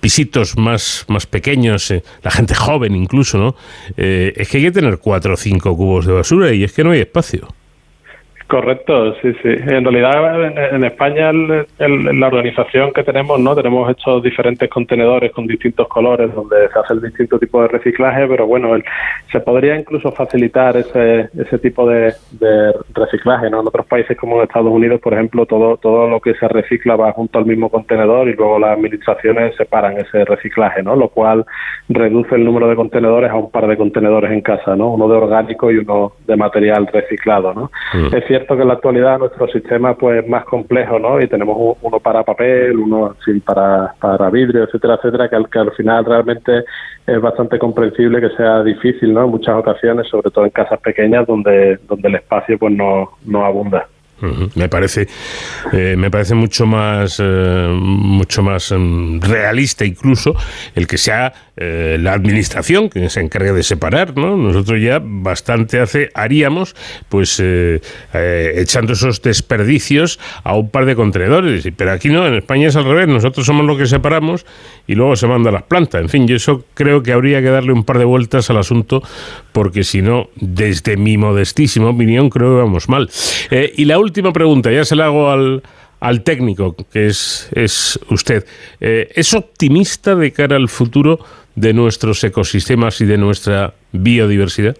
pisitos más, más pequeños, eh, la gente joven incluso, ¿no? Eh, es que hay que tener cuatro o cinco cubos de basura y es que no hay espacio. Correcto, sí, sí. En realidad, en, España, la organización que tenemos, no tenemos estos diferentes contenedores con distintos colores donde se hace el distinto tipo de reciclaje, pero bueno, se podría incluso facilitar ese, ese tipo de, reciclaje. ¿no? En otros países como en Estados Unidos, por ejemplo, todo, todo lo que se recicla va junto al mismo contenedor y luego las administraciones separan ese reciclaje, ¿no? lo cual reduce el número de contenedores a un par de contenedores en casa, ¿no? uno de orgánico y uno de material reciclado. ¿no? Mm cierto que en la actualidad nuestro sistema pues es más complejo, ¿no? Y tenemos uno para papel, uno para, para vidrio, etcétera, etcétera, que al, que al final realmente es bastante comprensible que sea difícil, ¿no? En muchas ocasiones, sobre todo en casas pequeñas donde, donde el espacio pues no, no abunda. Me parece, eh, me parece mucho más, eh, mucho más mm, realista incluso el que sea eh, la administración que se encargue de separar, ¿no? Nosotros ya bastante hace haríamos, pues echando esos desperdicios a un par de contenedores. Pero aquí no, en España es al revés. Nosotros somos los que separamos y luego se manda a las plantas. En fin, yo eso creo que habría que darle un par de vueltas al asunto porque si no, desde mi modestísima opinión, creo que vamos mal. y la última pregunta, ya se la hago al, al técnico, que es, es usted. Eh, ¿Es optimista de cara al futuro de nuestros ecosistemas y de nuestra biodiversidad?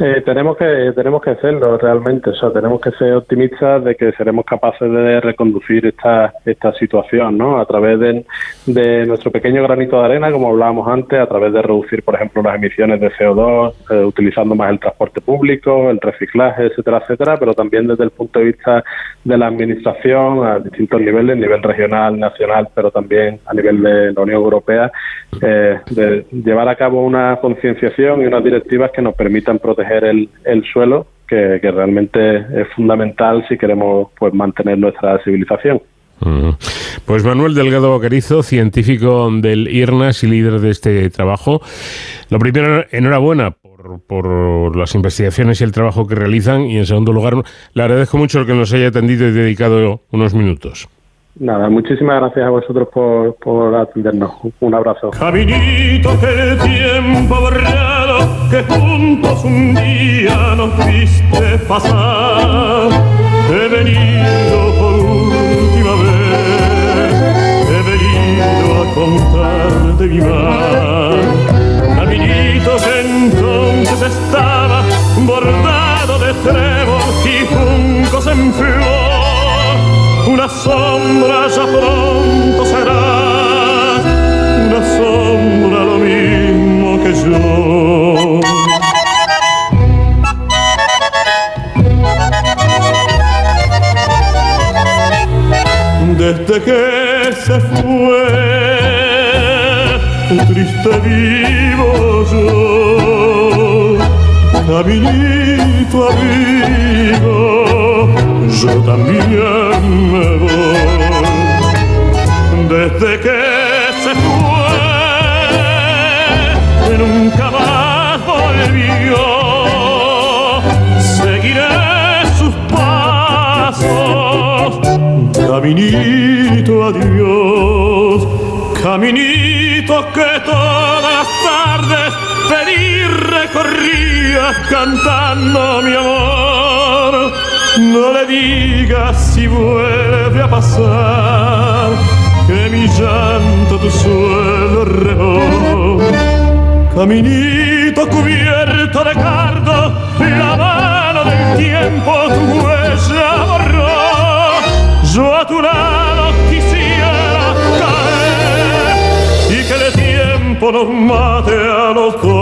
Eh, tenemos que tenemos que hacerlo realmente, o sea, tenemos que ser optimistas de que seremos capaces de reconducir esta esta situación, ¿no? A través de, de nuestro pequeño granito de arena, como hablábamos antes, a través de reducir, por ejemplo, las emisiones de CO2, eh, utilizando más el transporte público, el reciclaje, etcétera, etcétera, pero también desde el punto de vista de la administración a distintos niveles, nivel regional, nacional, pero también a nivel de la Unión Europea, eh, de llevar a cabo una concienciación y unas directivas que nos permitan proteger el, el suelo, que, realmente es fundamental si queremos pues mantener nuestra civilización. Pues Manuel Delgado Bacarizo, científico del IRNAS y líder de este trabajo. Lo primero, enhorabuena por, por, las investigaciones y el trabajo que realizan y en segundo lugar, le agradezco mucho el que nos haya atendido y dedicado unos minutos. Nada, muchísimas gracias a vosotros por, por atendernos. Un abrazo. Caminito que el tiempo que juntos un día nos viste pasar. He venido por última vez, he venido a contar de mi mar. Caminito que entonces estaba bordado de trébol y juncos en flor una sombra ya pronto será, una sombra lo mismo que yo. Desde que se fue, triste vivo yo, caminito amigo yo también me voy. Desde que Caminito, adiós. Caminito que todas las tardes pedí recorría cantando mi amor no le digas si vuelve a pasar que mi llanto tu suelo regó. Caminito cubierto de cardo, la mano del tiempo tu huella a tu lado quisiera caer y que el tiempo nos mate a los dos.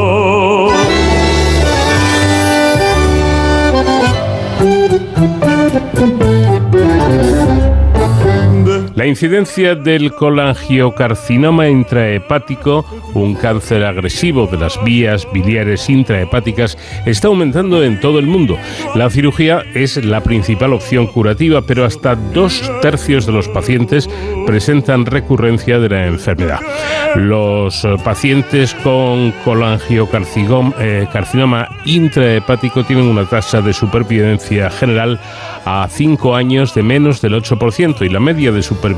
La incidencia del colangiocarcinoma intrahepático, un cáncer agresivo de las vías biliares intrahepáticas, está aumentando en todo el mundo. La cirugía es la principal opción curativa, pero hasta dos tercios de los pacientes presentan recurrencia de la enfermedad. Los pacientes con colangiocarcinoma eh, intrahepático tienen una tasa de supervivencia general a 5 años de menos del 8% y la media de supervivencia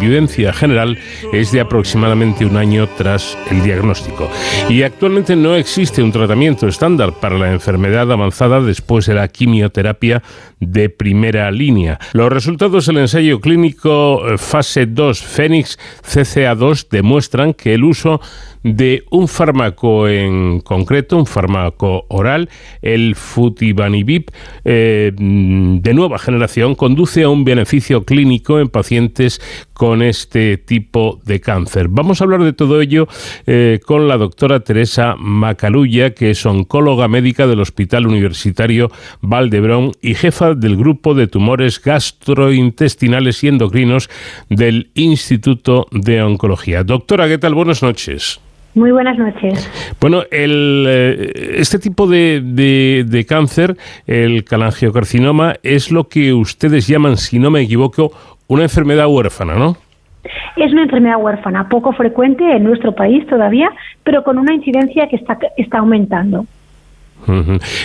general es de aproximadamente un año tras el diagnóstico. Y actualmente no existe un tratamiento estándar para la enfermedad avanzada después de la quimioterapia de primera línea. Los resultados del ensayo clínico eh, fase 2 Fénix CCA2 demuestran que el uso de un fármaco en concreto, un fármaco oral, el Futibanibib, eh, de nueva generación, conduce a un beneficio clínico en pacientes con este tipo de cáncer. Vamos a hablar de todo ello eh, con la doctora Teresa Macalulla, que es oncóloga médica del Hospital Universitario Valdebrón y jefa del grupo de tumores gastrointestinales y endocrinos del Instituto de Oncología. Doctora, ¿qué tal? Buenas noches. Muy buenas noches. Bueno, el, eh, este tipo de, de, cáncer, el calangiocarcinoma, es lo que ustedes llaman, si no me equivoco, una enfermedad huérfana, ¿no? Es una enfermedad huérfana, poco frecuente en nuestro país todavía, pero con una incidencia que está, está aumentando.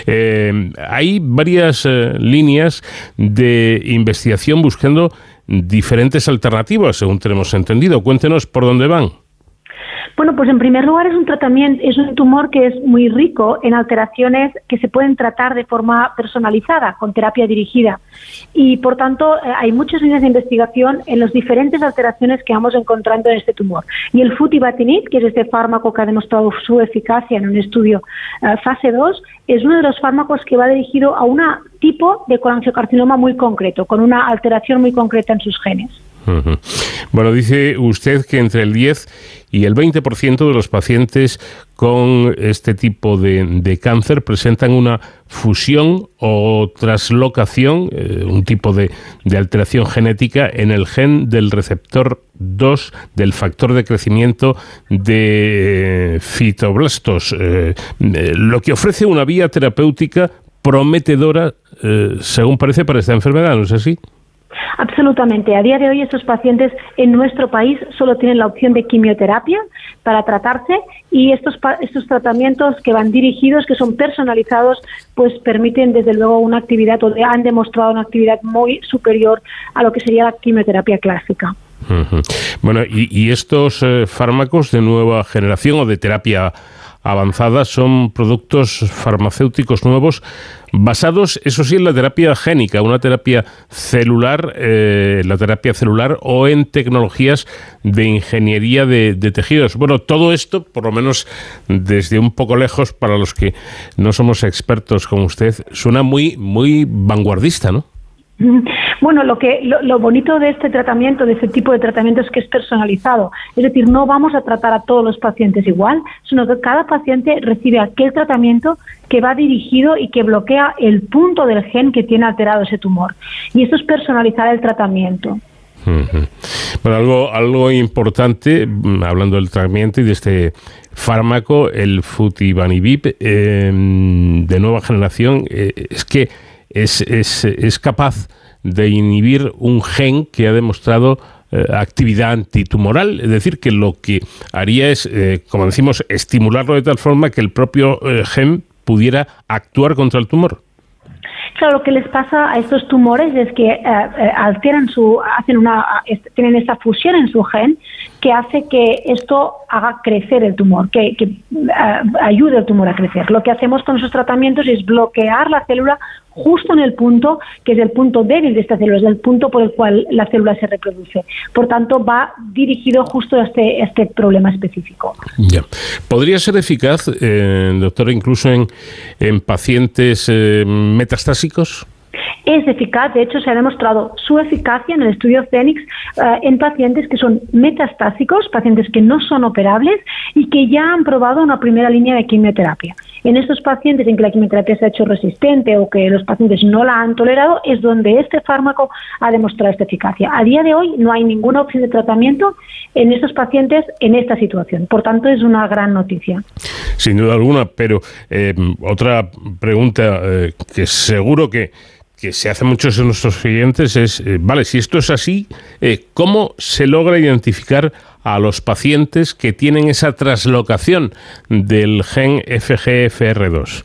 Eh, hay varias eh, líneas de investigación buscando diferentes alternativas, según tenemos entendido. Cuéntenos por dónde van. Bueno, pues en primer lugar es un tratamiento, es un tumor que es muy rico en alteraciones que se pueden tratar de forma personalizada, con terapia dirigida. Y por tanto, eh, hay muchas líneas de investigación en las diferentes alteraciones que vamos encontrando en este tumor. Y el futibatinib, que es este fármaco que ha demostrado su eficacia en un estudio eh, fase 2, es uno de los fármacos que va dirigido a un tipo de colangiocarcinoma muy concreto, con una alteración muy concreta en sus genes. Bueno, dice usted que entre el 10 y el 20% de los pacientes con este tipo de, cáncer presentan una fusión o traslocación, eh, un tipo de, alteración genética en el gen del receptor 2 del factor de crecimiento de fitoblastos, eh, eh, lo que ofrece una vía terapéutica prometedora, según parece, para esta enfermedad, ¿no es así? Absolutamente. A día de hoy estos pacientes en nuestro país solo tienen la opción de quimioterapia para tratarse y estos, estos tratamientos que van dirigidos, que son personalizados, pues permiten desde luego una actividad o han demostrado una actividad muy superior a lo que sería la quimioterapia clásica. Bueno, y, estos eh, fármacos de nueva generación o de terapia avanzada son productos farmacéuticos nuevos basados, eso sí, en la terapia génica, una terapia celular, eh, la terapia celular o en tecnologías de ingeniería de, de, tejidos. Bueno, todo esto, por lo menos desde un poco lejos, para los que no somos expertos como usted, suena muy, muy vanguardista, ¿no? Bueno, lo que lo, bonito de este tratamiento, de este tipo de tratamiento es que es personalizado. Es decir, no vamos a tratar a todos los pacientes igual, sino que cada paciente recibe aquel tratamiento que va dirigido y que bloquea el punto del gen que tiene alterado ese tumor. Y eso es personalizar el tratamiento. Bueno, algo, algo importante, mm, hablando del tratamiento y de este fármaco, el futibanibib em, de nueva generación, eh, es que es, es, es capaz de inhibir un gen que ha demostrado eh, actividad antitumoral, es decir, que lo que haría es, eh, como decimos, estimularlo de tal forma que el propio eh, gen pudiera actuar contra el tumor. Claro, lo que les pasa a estos tumores es que alteran su, hacen una, tienen esta fusión en su gen que hace que esto haga crecer el tumor, que, ayude al tumor a crecer. Lo que hacemos con esos tratamientos es bloquear la célula justo en el punto que es el punto débil de esta célula, es el punto por el cual la célula se reproduce. Por tanto, va dirigido justo a este, este problema específico. Ya. ¿Podría ser eficaz, eh, doctora, incluso en, en pacientes eh, metastásicos? es eficaz, de hecho se ha demostrado su eficacia en el estudio Fénix eh, en pacientes que son metastásicos, pacientes que no son operables y que ya han probado una primera línea de quimioterapia. En estos pacientes en que la quimioterapia se ha hecho resistente o que los pacientes no la han tolerado es donde este fármaco ha demostrado esta eficacia. A día de hoy no hay ninguna opción de tratamiento en estos pacientes en esta situación. Por tanto, es una gran noticia. Sin duda alguna, pero eh, otra pregunta eh, que seguro que que se hace muchos de nuestros clientes es, eh, vale, si esto es así, ¿cómo se logra identificar a los pacientes que tienen esa traslocación del gen FGFR2?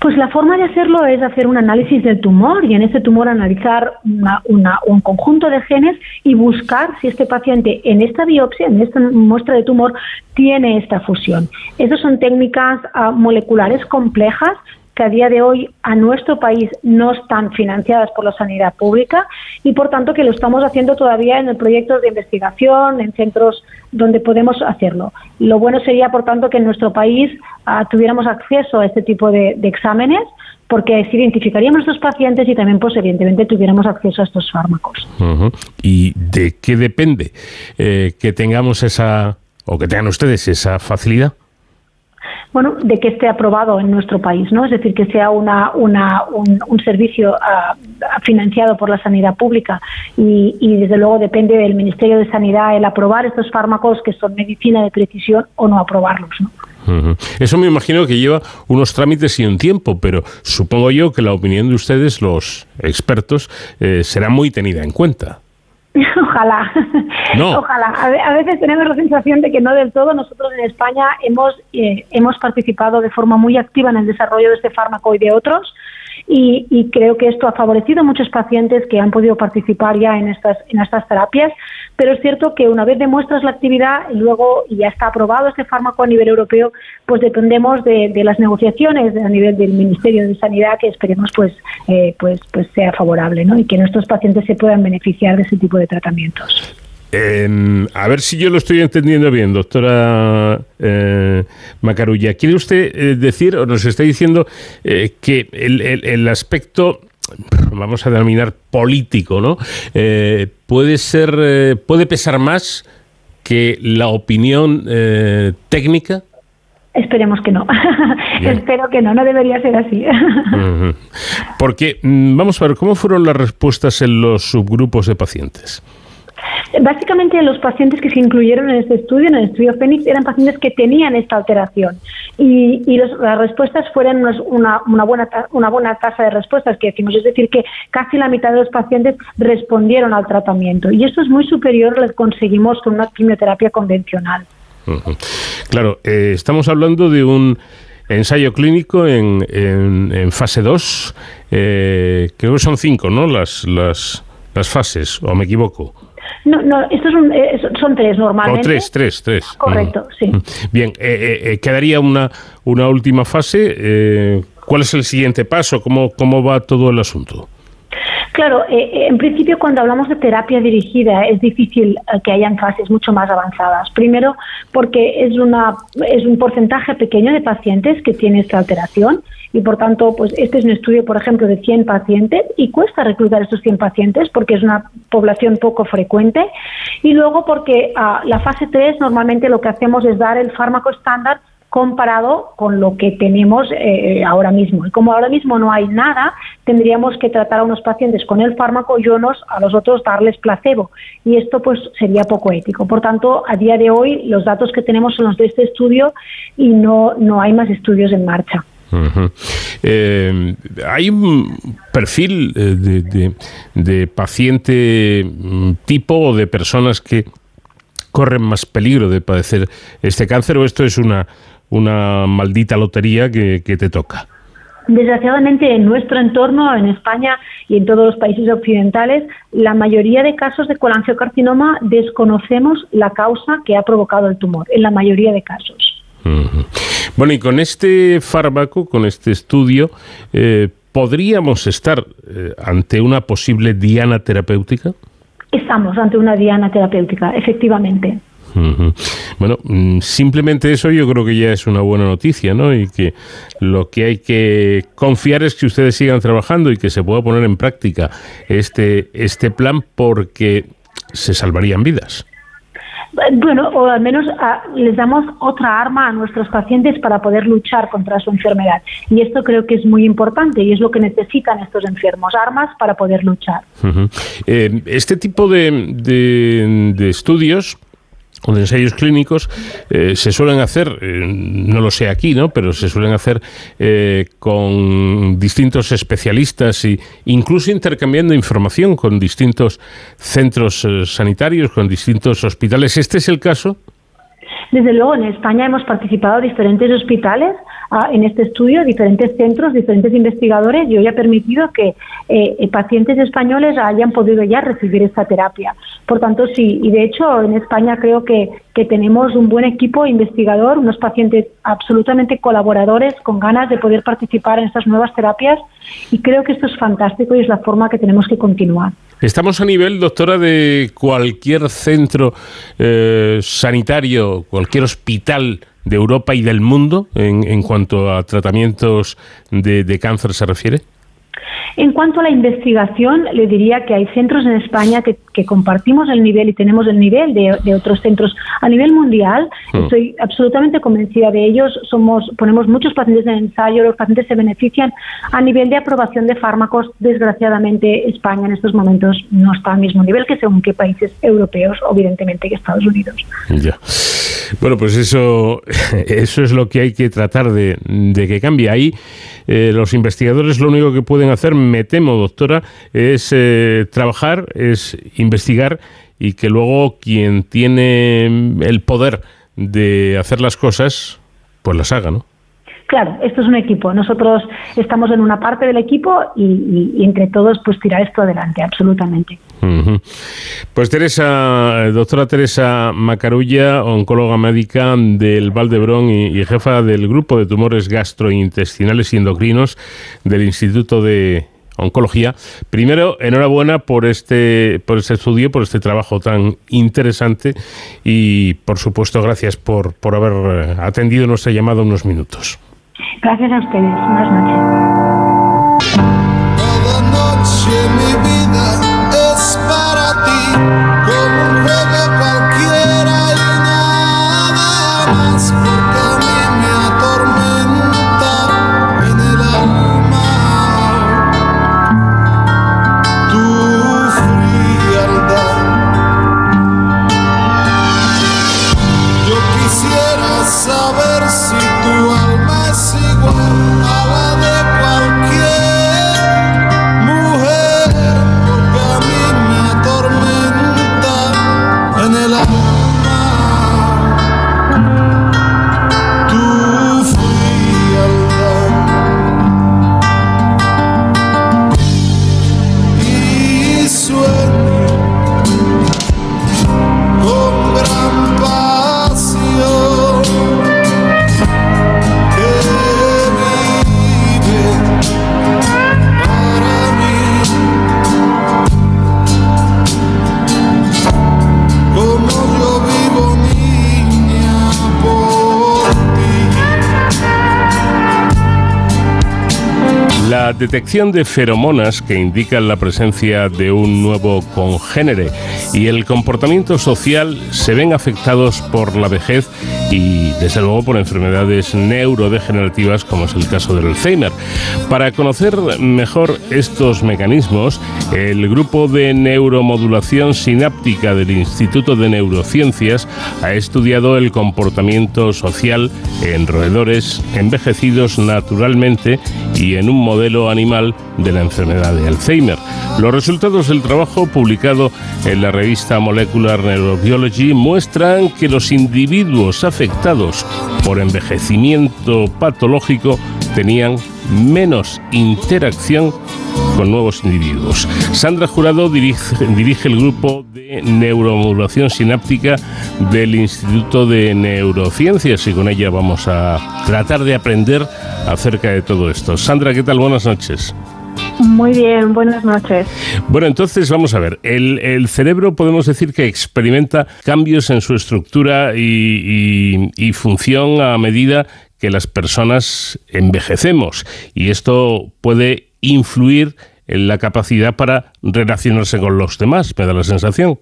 Pues la forma de hacerlo es hacer un análisis del tumor y en ese tumor analizar un conjunto de genes y buscar si este paciente en esta biopsia, en esta muestra de tumor, tiene esta fusión. Esas son técnicas ah, moleculares complejas que a día de hoy a nuestro país no están financiadas por la sanidad pública y por tanto que lo estamos haciendo todavía en proyectos de investigación, en centros donde podemos hacerlo. Lo bueno sería, por tanto, que en nuestro país ah, tuviéramos acceso a este tipo de, exámenes porque si identificaríamos a pacientes y también, pues, evidentemente, tuviéramos acceso a estos fármacos. ¿Y de qué depende eh, que tengamos esa, o que tengan ustedes esa facilidad? Bueno, de que esté aprobado en nuestro país, ¿no? Es decir, que sea una, una un, servicio ah, financiado por la sanidad pública y, y, desde luego depende del Ministerio de Sanidad el aprobar estos fármacos que son medicina de precisión o no aprobarlos, ¿no? Eso me imagino que lleva unos trámites y un tiempo, pero supongo yo que la opinión de ustedes, los expertos, eh, será muy tenida en cuenta. Ojalá. Ojalá. A, veces tenemos la sensación de que no del todo. Nosotros en España hemos, eh, hemos participado de forma muy activa en el desarrollo de este fármaco y de otros. Y, y, creo que esto ha favorecido a muchos pacientes que han podido participar ya en estas, en estas terapias, pero es cierto que una vez demuestras la actividad y luego ya está aprobado este fármaco a nivel europeo, pues dependemos de, las negociaciones a nivel del Ministerio de Sanidad que esperemos pues eh, pues pues sea favorable, ¿no? Y que nuestros pacientes se puedan beneficiar de ese tipo de tratamientos. Em, a ver si yo lo estoy entendiendo bien, doctora eh, Macarulla. ¿Quiere usted eh, decir, o nos está diciendo, eh, que el, el, aspecto vamos a denominar político, ¿no? Puede ser, puede pesar más que la opinión técnica. Esperemos que no. Espero que no, no debería ser así. Porque, mm, vamos a ver, ¿cómo fueron las respuestas en los subgrupos de pacientes? Básicamente los pacientes que se incluyeron en este estudio, en el estudio Fénix, eran pacientes que tenían esta alteración y, las respuestas fueron una, una, buena, una buena tasa de respuestas que decimos, es decir, que casi la mitad de los pacientes respondieron al tratamiento y esto es muy superior a lo que conseguimos con una quimioterapia convencional. Claro, eh, estamos hablando de un ensayo clínico en, en, fase 2, eh, creo que son cinco, ¿no? Las, las, las fases, o me equivoco. No, no, estos son, eh, son tres normalmente. O tres, tres, tres. Correcto, sí. Bien, eh, eh, quedaría una, una última fase. ¿Cuál es el siguiente paso? ¿Cómo, cómo va todo el asunto? Claro, en principio cuando hablamos de terapia dirigida es difícil que hayan fases mucho más avanzadas. Primero porque es, una, es un porcentaje pequeño de pacientes que tiene esta alteración y por tanto, pues este es un estudio, por ejemplo, de 100 pacientes y cuesta reclutar estos 100 pacientes porque es una población poco frecuente y luego porque ah, la fase 3 normalmente lo que hacemos es dar el fármaco estándar comparado con lo que tenemos eh, ahora mismo. Y como ahora mismo no hay nada, tendríamos que tratar a unos pacientes con el fármaco y a los otros darles placebo. Y esto pues sería poco ético. Por tanto, a día de hoy los datos que tenemos son los de este estudio y no, no hay más estudios en marcha. Eh, hay un perfil eh, de, paciente mm, tipo o de personas que corren más peligro de padecer este cáncer o esto es una, una maldita lotería que, te toca? Desgraciadamente, en nuestro entorno, en España y en todos los países occidentales, la mayoría de casos de colangiocarcinoma desconocemos la causa que ha provocado el tumor, en la mayoría de casos. Bueno, y con este fármaco, con este estudio, eh, ¿podríamos estar eh, ante una posible diana terapéutica? Estamos ante una diana terapéutica, efectivamente. Bueno, mm, simplemente eso yo creo que ya es una buena noticia, ¿no? Y que lo que hay que confiar es que ustedes sigan trabajando y que se pueda poner en práctica este, este plan porque se salvarían vidas. Bueno, o al menos ah, les damos otra arma a nuestros pacientes para poder luchar contra su enfermedad. Y esto creo que es muy importante y es lo que necesitan estos enfermos, armas para poder luchar. Eh, este tipo de, de estudios de ensayos clínicos eh, se suelen hacer, eh, no lo sé aquí, ¿no? pero se suelen hacer eh, con distintos especialistas e incluso intercambiando información con distintos centros sanitarios, con distintos hospitales. ¿Este es el caso? Desde luego, en España hemos participado diferentes hospitales ah, en este estudio, diferentes centros, diferentes investigadores, y hoy ha permitido que eh, pacientes españoles hayan podido ya recibir esta terapia. Por tanto, sí, y de hecho en España creo que, que tenemos un buen equipo investigador, unos pacientes absolutamente colaboradores con ganas de poder participar en estas nuevas terapias, y creo que esto es fantástico y es la forma que tenemos que continuar. Estamos a nivel, doctora, de cualquier centro eh, sanitario, cualquier hospital de Europa y del mundo en, en cuanto a tratamientos de, cáncer se refiere. En cuanto a la investigación, le diría que hay centros en España que, compartimos el nivel y tenemos el nivel de, otros centros a nivel mundial. Hmm. Estoy absolutamente convencida de ellos. Somos, ponemos muchos pacientes en ensayo, los pacientes se benefician a nivel de aprobación de fármacos. Desgraciadamente, España en estos momentos no está al mismo nivel que según qué países europeos, evidentemente que Estados Unidos. Ya. Bueno, pues eso, eso es lo que hay que tratar de, que cambie. Ahí eh, los investigadores lo único que pueden hacer, me temo, doctora, es eh, trabajar, es investigar y que luego quien tiene el poder de hacer las cosas, pues las haga, ¿no? Claro, esto es un equipo. Nosotros estamos en una parte del equipo y, entre todos pues tirar esto adelante, absolutamente. Pues Teresa, doctora Teresa Macarulla, oncóloga médica del Valdebrón y, y, jefa del grupo de tumores gastrointestinales y endocrinos del Instituto de Oncología. Primero, enhorabuena por este, por este estudio, por este trabajo tan interesante y, por supuesto, gracias por, por haber atendido nuestra llamada unos minutos. Gracias a ustedes. Buenas noches. Cada noche mi vida para ti. Detección de feromonas que indican la presencia de un nuevo congénere y el comportamiento social se ven afectados por la vejez y desde luego por enfermedades neurodegenerativas como es el caso del Alzheimer. Para conocer mejor estos mecanismos, el grupo de neuromodulación sináptica del Instituto de Neurociencias ha estudiado el comportamiento social en roedores envejecidos naturalmente y en un modelo animal de la enfermedad de Alzheimer. Los resultados del trabajo publicado en la revista Molecular Neurobiology muestran que los individuos afectados por envejecimiento patológico tenían menos interacción con nuevos individuos. Sandra Jurado dirige, dirige, el grupo de neuromodulación sináptica del Instituto de Neurociencias y con ella vamos a tratar de aprender acerca de todo esto. Sandra, ¿qué tal? Buenas noches. Muy bien, buenas noches. Bueno, entonces vamos a ver. El, cerebro podemos decir que experimenta cambios en su estructura y, y función a medida que las personas envejecemos. Y esto puede influir en la capacidad para relacionarse con los demás, me da la sensación.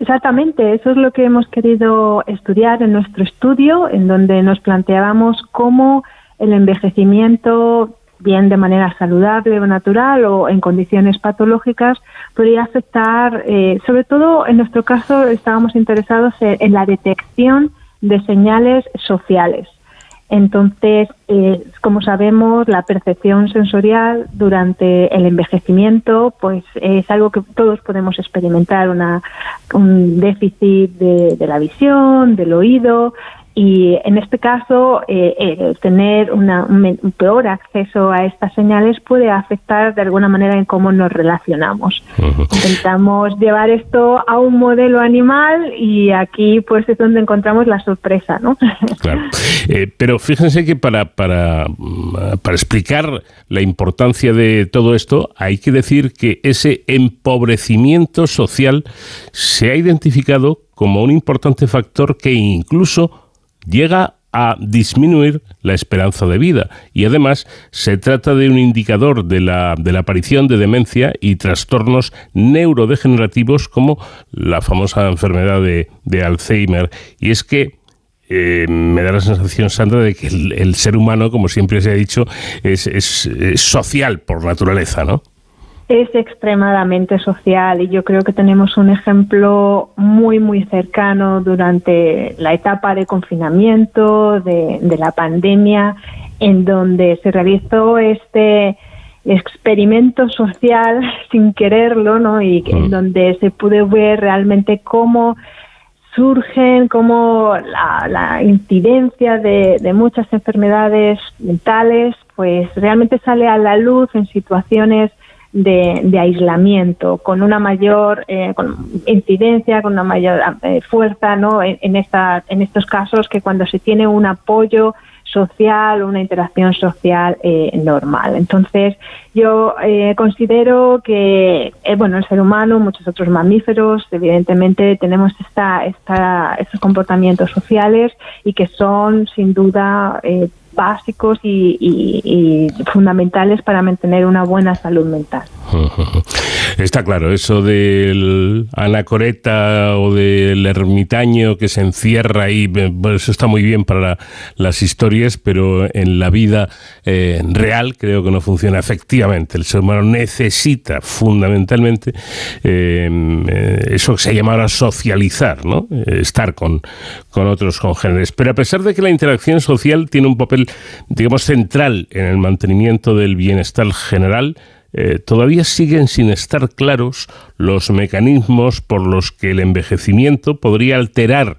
Exactamente, eso es lo que hemos querido estudiar en nuestro estudio, en donde nos planteábamos cómo el envejecimiento, bien de manera saludable o natural o en condiciones patológicas, podría afectar, eh, sobre todo en nuestro caso estábamos interesados en la detección de señales sociales. Entonces, eh, como sabemos, la percepción sensorial durante el envejecimiento, pues es algo que todos podemos experimentar, una, un déficit de, de la visión, del oído, y en este caso, eh, tener un peor acceso a estas señales puede afectar de alguna manera en cómo nos relacionamos. Intentamos llevar esto a un modelo animal y aquí pues es donde encontramos la sorpresa, ¿no? Claro. Eh, pero fíjense que para, para, para explicar la importancia de todo esto, hay que decir que ese empobrecimiento social se ha identificado como un importante factor que incluso llega a disminuir la esperanza de vida y además se trata de un indicador de la, de la aparición de demencia y trastornos neurodegenerativos como la famosa enfermedad de, Alzheimer. Y es que eh, me da la sensación, Sandra, de que el, ser humano, como siempre se ha dicho, es, es social por naturaleza, ¿no? Es extremadamente social y yo creo que tenemos un ejemplo muy, muy cercano durante la etapa de confinamiento, de, la pandemia, en donde se realizó este experimento social sin quererlo, ¿no? Y en mm. donde se pudo ver realmente cómo surgen, cómo la, incidencia de, de, muchas enfermedades mentales, pues realmente sale a la luz en situaciones de, aislamiento, con una mayor eh, incidencia, con una mayor eh, fuerza ¿no? en, esta, en estos casos que cuando se tiene un apoyo social, una interacción social eh, normal. Entonces, yo considero que, bueno, el ser humano, muchos otros mamíferos, evidentemente tenemos esta, esta, estos comportamientos sociales y que son, sin duda, básicos y, fundamentales para mantener una buena salud mental. Está claro, eso del anacoreta o del ermitaño que se encierra ahí, eso está muy bien para las historias, pero en la vida eh, real creo que no funciona efectivamente. El ser humano necesita fundamentalmente eh, eso que se llama ahora socializar, ¿no? estar con, con otros congéneres. Pero a pesar de que la interacción social tiene un papel digamos, central en el mantenimiento del bienestar general, eh, todavía siguen sin estar claros los mecanismos por los que el envejecimiento podría alterar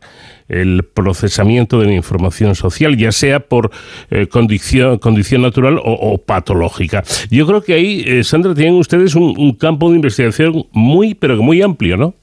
el procesamiento de la información social, ya sea por eh, condición, condición natural o, patológica. Yo creo que ahí, eh, Sandra, tienen ustedes un, campo de investigación muy, pero muy amplio, ¿no?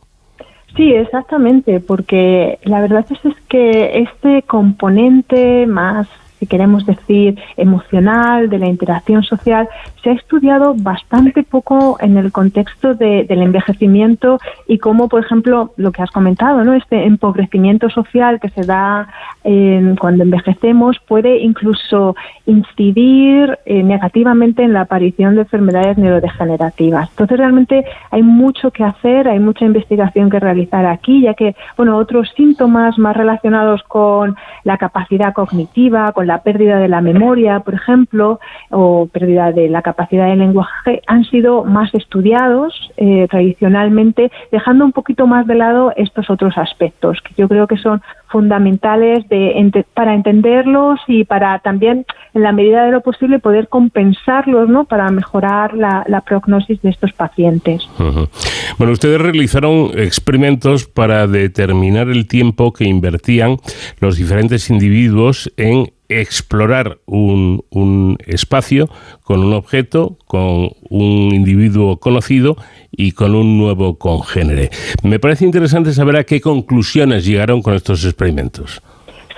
Sí, exactamente, porque la verdad es, es que este componente más si queremos decir, emocional, de la interacción social, se ha estudiado bastante poco en el contexto del envejecimiento y cómo, por ejemplo, lo que has comentado, ¿no? este empobrecimiento social que se da cuando envejecemos puede incluso incidir eh, negativamente en la aparición de enfermedades neurodegenerativas. Entonces, realmente hay mucho que hacer, hay mucha investigación que realizar aquí, ya que, bueno, otros síntomas más relacionados con la capacidad cognitiva, con la pérdida de la memoria, por ejemplo, o pérdida de la capacidad de lenguaje, han sido más estudiados eh, tradicionalmente, dejando un poquito más de lado estos otros aspectos, que yo creo que son fundamentales para entenderlos y para también, en la medida de lo posible, poder compensarlos ¿no? para mejorar la, prognosis de estos pacientes. Bueno, ustedes realizaron experimentos para determinar el tiempo que invertían los diferentes individuos en explorar un, un, espacio con un objeto, con un individuo conocido y con un nuevo congénere. Me parece interesante saber a qué conclusiones llegaron con estos experimentos.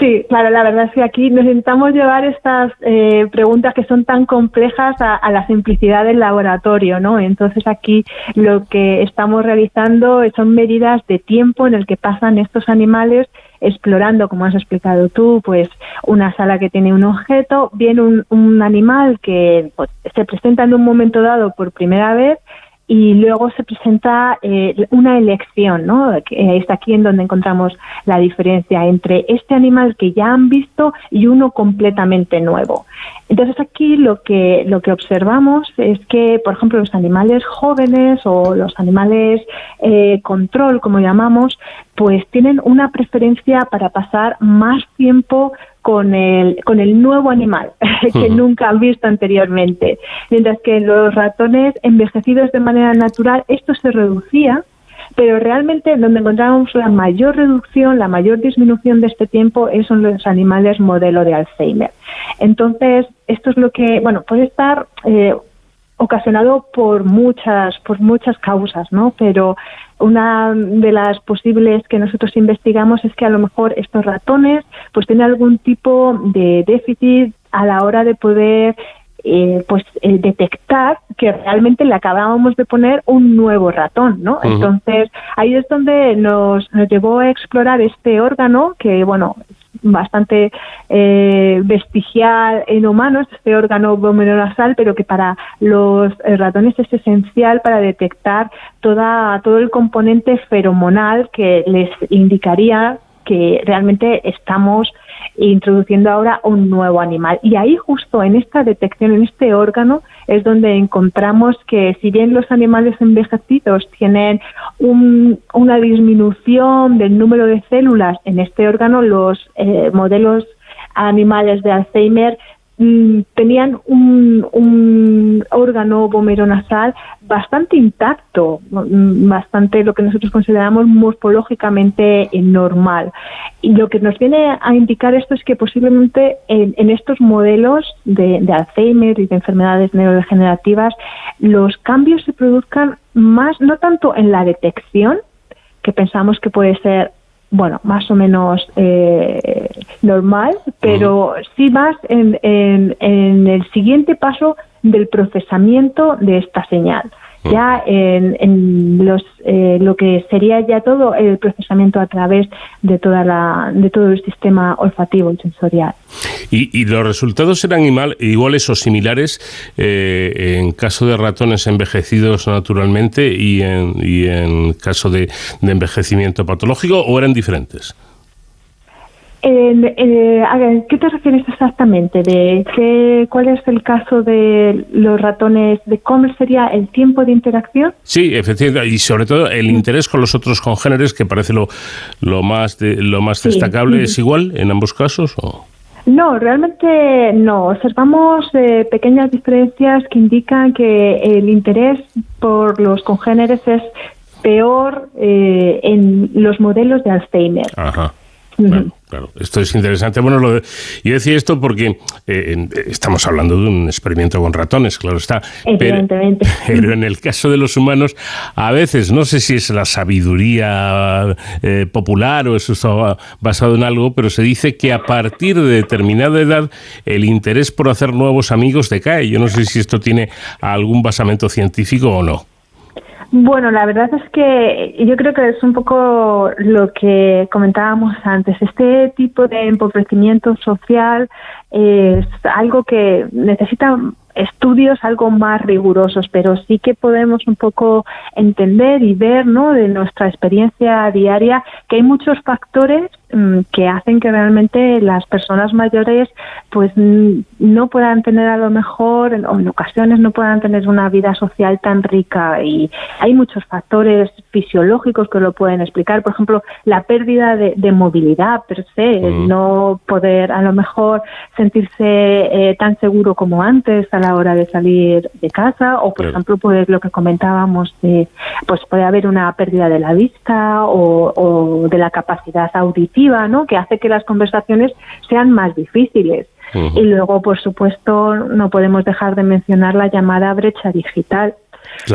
Sí, claro, la verdad es que aquí necesitamos llevar estas eh, preguntas que son tan complejas a, la simplicidad del laboratorio, ¿no? Entonces aquí lo que estamos realizando son medidas de tiempo en el que pasan estos animales explorando, como has explicado tú, pues una sala que tiene un objeto, viene un, animal que pues, se presenta en un momento dado por primera vez y luego se presenta eh, una elección, ¿no? Que es aquí en donde encontramos la diferencia entre este animal que ya han visto y uno completamente nuevo. Entonces aquí lo que lo que observamos es que, por ejemplo, los animales jóvenes o los animales eh, control, como llamamos, pues tienen una preferencia para pasar más tiempo con el, con el nuevo animal que nunca han visto anteriormente. Mientras que los ratones envejecidos de manera natural esto se reducía, pero realmente donde encontramos la mayor reducción, la mayor disminución de este tiempo es en los animales modelo de Alzheimer. Entonces, esto es lo que, bueno, puede estar eh, ocasionado por muchas, por muchas causas, ¿no? Pero una de las posibles que nosotros investigamos es que a lo mejor estos ratones pues tienen algún tipo de déficit a la hora de poder eh, pues eh, detectar que realmente le acabábamos de poner un nuevo ratón, ¿no? Entonces ahí es donde nos, nos llevó a explorar este órgano que bueno bastante eh, vestigial en humanos, este órgano nasal, pero que para los eh, ratones es esencial para detectar toda, todo el componente feromonal que les indicaría que realmente estamos introduciendo ahora un nuevo animal. Y ahí justo en esta detección, en este órgano, es donde encontramos que si bien los animales envejecidos tienen una disminución del número de células en este órgano, los eh, modelos animales de Alzheimer tenían un, un órgano nasal bastante intacto, mm, bastante lo que nosotros consideramos morfológicamente normal. Y lo que nos viene a indicar esto es que posiblemente en, estos modelos de, de, Alzheimer y de enfermedades neurodegenerativas, los cambios se produzcan más, no tanto en la detección, que pensamos que puede ser bueno, más o menos eh, normal, pero sí más en, en, en, el siguiente paso del procesamiento de esta señal ya en, los, eh, lo que sería ya todo el procesamiento a través de toda la de todo el sistema olfativo y sensorial. ¿Y, los resultados eran iguales o similares eh, en caso de ratones envejecidos naturalmente y en, y en caso de envejecimiento patológico o eran diferentes? Eh, ¿Qué te refieres exactamente? ¿De qué, ¿Cuál es el caso de los ratones? ¿De cómo sería el tiempo de interacción? Sí, efectivamente, y sobre todo el interés con los otros congéneres, que parece lo, lo más, lo más destacable. ¿Es igual en ambos casos? O? No, realmente no. Observamos eh, pequeñas diferencias que indican que el interés por los congéneres es peor eh, en los modelos de Alzheimer. Ajá. Claro, esto es interesante. Bueno, lo yo decía esto porque eh, estamos hablando de un experimento con ratones, claro está. Pero, en el caso de los humanos, a veces, no sé si es la sabiduría eh, popular o eso está basado en algo, pero se dice que a partir de determinada edad el interés por hacer nuevos amigos decae. Yo no sé si esto tiene algún basamento científico o no. Bueno, la verdad es que yo creo que es un poco lo que comentábamos antes. Este tipo de empobrecimiento social es algo que necesita estudios algo más rigurosos, pero sí que podemos un poco entender y ver, ¿no? De nuestra experiencia diaria que hay muchos factores mm, que hacen que realmente las personas mayores pues no puedan tener a lo mejor o en ocasiones no puedan tener una vida social tan rica. Y hay muchos factores fisiológicos que lo pueden explicar. Por ejemplo la pérdida de, movilidad per se el no poder a lo mejor sentirse eh, tan seguro como antes la hora de salir de casa o por ejemplo pues lo que comentábamos de pues puede haber una pérdida de la vista o, de la capacidad auditiva no que hace que las conversaciones sean más difíciles. Y luego por supuesto no podemos dejar de mencionar la llamada brecha digital.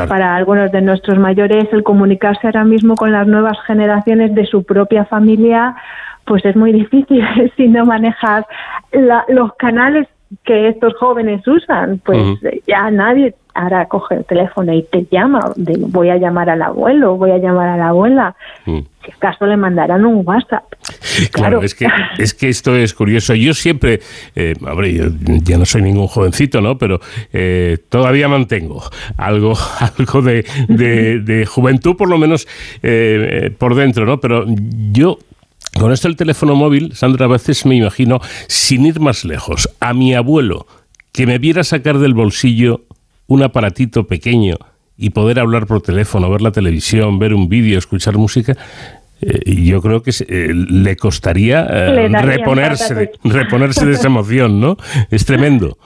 Para algunos de nuestros mayores, el comunicarse ahora mismo con las nuevas generaciones de su propia familia, pues es muy difícil si no manejas los canales que estos jóvenes usan, pues ya nadie ahora coge el teléfono y te llama, voy a llamar al abuelo, voy a llamar a la abuela. Mm. Si acaso le mandarán un WhatsApp. Claro, es que es que esto es curioso. Yo siempre, eh, yo ya no soy ningún jovencito, ¿no? Pero eh, todavía mantengo algo, algo de, de, juventud, por lo menos eh, eh, por dentro, ¿no? Pero yo con esto el teléfono móvil, Sandra, a veces me imagino, sin ir más lejos, a mi abuelo, que me viera sacar del bolsillo un aparatito pequeño y poder hablar por teléfono, ver la televisión, ver un vídeo, escuchar música, eh, yo creo que eh, le costaría eh, reponerse, reponerse de esa emoción, ¿no? Es tremendo.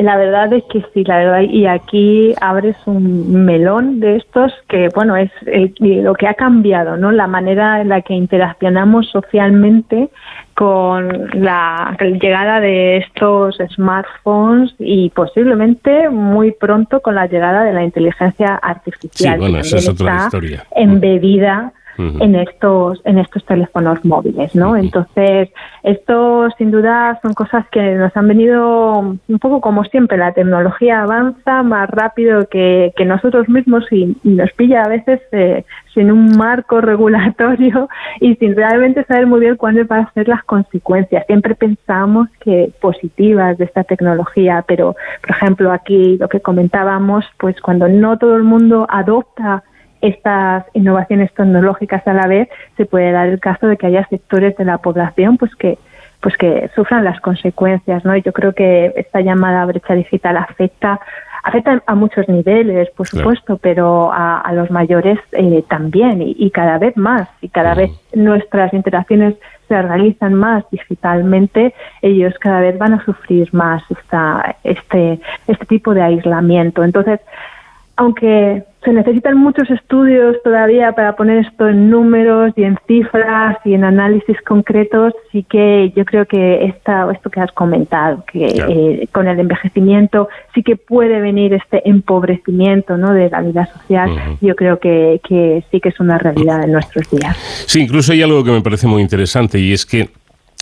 La verdad es que sí, la verdad, y aquí abres un melón de estos que, bueno, es lo que ha cambiado, ¿no? La manera en la que interaccionamos socialmente con la llegada de estos smartphones y posiblemente muy pronto con la llegada de la inteligencia artificial. Sí, bueno, eso es otra historia. Embebida en estos en estos teléfonos móviles, ¿no? Entonces, esto sin duda son cosas que nos han venido un poco como siempre, la tecnología avanza más rápido que, que nosotros mismos y, nos pilla a veces eh, sin un marco regulatorio y sin realmente saber muy bien cuáles van a ser las consecuencias. Siempre pensamos que positivas de esta tecnología, pero por ejemplo aquí lo que comentábamos, pues cuando no todo el mundo adopta estas innovaciones tecnológicas a la vez, se puede dar el caso de que haya sectores de la población pues que pues que sufran las consecuencias, ¿no? Y yo creo que esta llamada brecha digital afecta afecta a muchos niveles, por supuesto, pero a, los mayores eh, también y, cada vez más. Y cada vez nuestras interacciones se realizan más digitalmente, ellos cada vez van a sufrir más esta, este, este tipo de aislamiento. Entonces, aunque se necesitan muchos estudios todavía para poner esto en números y en cifras y en análisis concretos, sí que yo creo que esta, esto que has comentado, que eh, con el envejecimiento sí que puede venir este empobrecimiento ¿no? de la vida social, yo creo que, que sí que es una realidad en nuestros días. Sí, incluso hay algo que me parece muy interesante y es que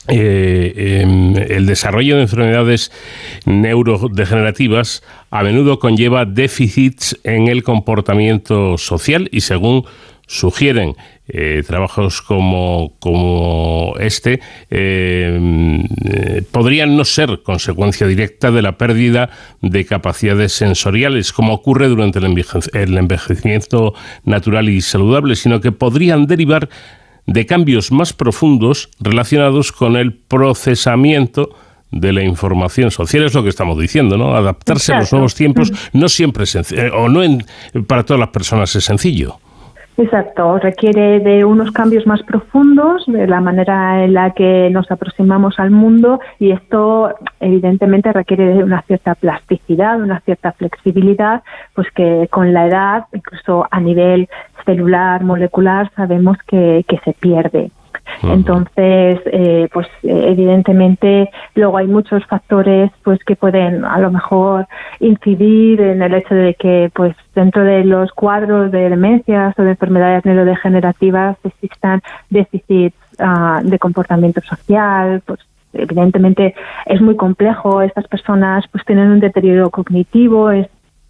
eh, em, el desarrollo de enfermedades neurodegenerativas a menudo conlleva déficits en el comportamiento social y según sugieren eh, trabajos como, este em, eh, podrían no ser consecuencia directa de la pérdida de capacidades sensoriales, como ocurre durante el envejecimiento natural y saludable, sino que podrían derivar de cambios más profundos relacionados con el procesamiento de la información social es lo que estamos diciendo, ¿no? Adaptarse a los nuevos tiempos no siempre es eh, o no para todas las personas es sencillo. Exacto, requiere de unos cambios más profundos, de la manera en la que nos aproximamos al mundo y esto evidentemente requiere de una cierta plasticidad, una cierta flexibilidad, pues que con la edad, incluso a nivel celular, molecular, sabemos que, que se pierde. Entonces, eh, pues evidentemente luego hay muchos factores pues que pueden a lo mejor incidir en el hecho de que pues dentro de los cuadros de demencias o de enfermedades neurodegenerativas existan déficits ah, de comportamiento social, pues evidentemente es muy complejo, estas personas pues tienen un deterioro cognitivo, es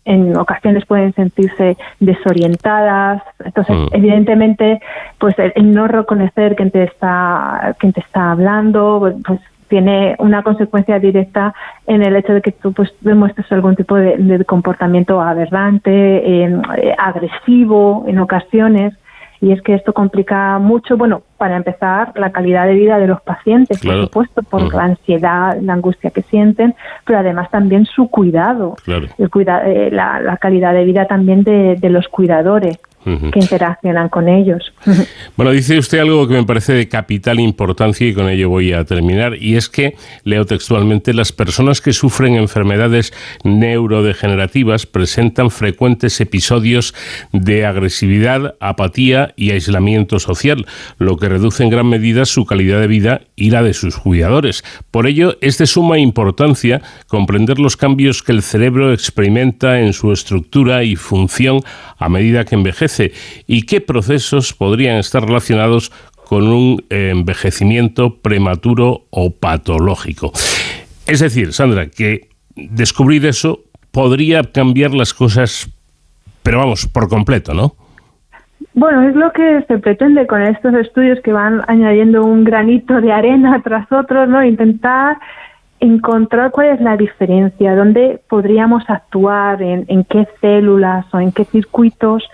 en ocasiones pueden sentirse desorientadas. Entonces, mm. evidentemente, pues el, no reconocer quién te está, quién te está hablando, pues tiene una consecuencia directa en el hecho de que tú pues demuestres algún tipo de, comportamiento aberrante, eh, agresivo en ocasiones y es que esto complica mucho, bueno, para empezar, la calidad de vida de los pacientes, por supuesto, por la ansiedad, la angustia que sienten, pero además también su cuidado, el cuida eh, la, calidad de vida también de, de los cuidadores que interaccionan con ellos. Bueno, dice usted algo que me parece de capital importancia y con ello voy a terminar, y es que, leo textualmente, las personas que sufren enfermedades neurodegenerativas presentan frecuentes episodios de agresividad, apatía y aislamiento social, lo que reduce en gran medida su calidad de vida y la de sus cuidadores. Por ello, es de suma importancia comprender los cambios que el cerebro experimenta en su estructura y función a medida que envejece y qué procesos podrían estar relacionados con un envejecimiento prematuro o patológico. Es decir, Sandra, que descubrir eso podría cambiar las cosas, pero vamos, por completo, ¿no? Bueno, es lo que se pretende con estos estudios que van añadiendo un granito de arena tras otro, ¿no? Intentar encontrar cuál es la diferencia, dónde podríamos actuar, en, en qué células o en qué circuitos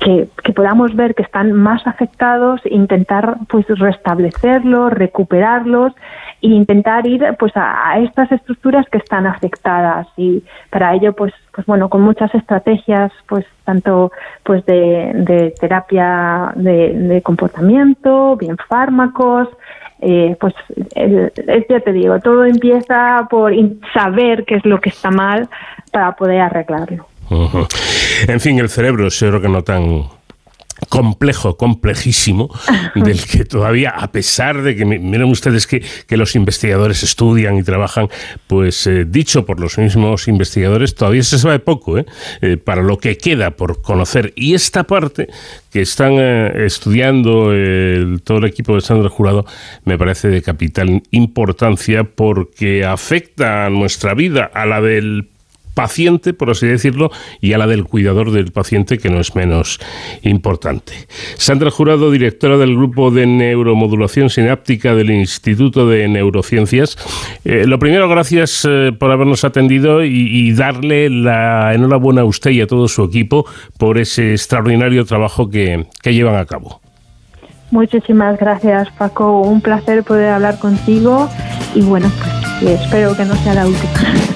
que, podamos ver que están más afectados, intentar pues restablecerlos, recuperarlos e intentar ir pues a, estas estructuras que están afectadas y para ello pues pues bueno con muchas estrategias pues tanto pues de, terapia de, comportamiento, bien fármacos, eh, pues ya te digo, todo empieza por saber qué es lo que está mal para poder arreglarlo. En fin, el cerebro es órgano tan complejo, complejísimo, del que todavía, a pesar de que, miren ustedes que, que los investigadores estudian y trabajan, pues eh, dicho por los mismos investigadores, todavía se sabe poco ¿eh? Eh, para lo que queda por conocer. Y esta parte que están estudiando todo el equipo de Sandra Jurado me parece de capital importancia porque afecta a nuestra vida, a la del paciente, por así decirlo, y a la del cuidador del paciente, que no es menos importante. Sandra Jurado, directora del Grupo de Neuromodulación Sináptica del Instituto de Neurociencias. Eh, lo primero, gracias eh, por habernos atendido y, darle la enhorabuena a usted y a todo su equipo por ese extraordinario trabajo que, que llevan a cabo. Muchísimas gracias, Paco. Un placer poder hablar contigo y bueno, pues espero que no sea la última.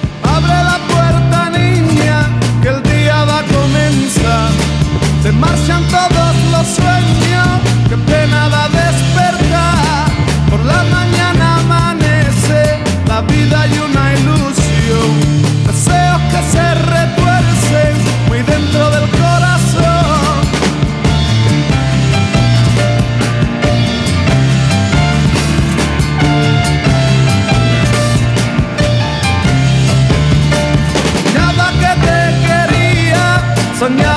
Marchan todos los sueños, que pena da despertar, por la mañana amanece la vida y una ilusión, deseos que se retuercen muy dentro del corazón. Nada que te quería soñar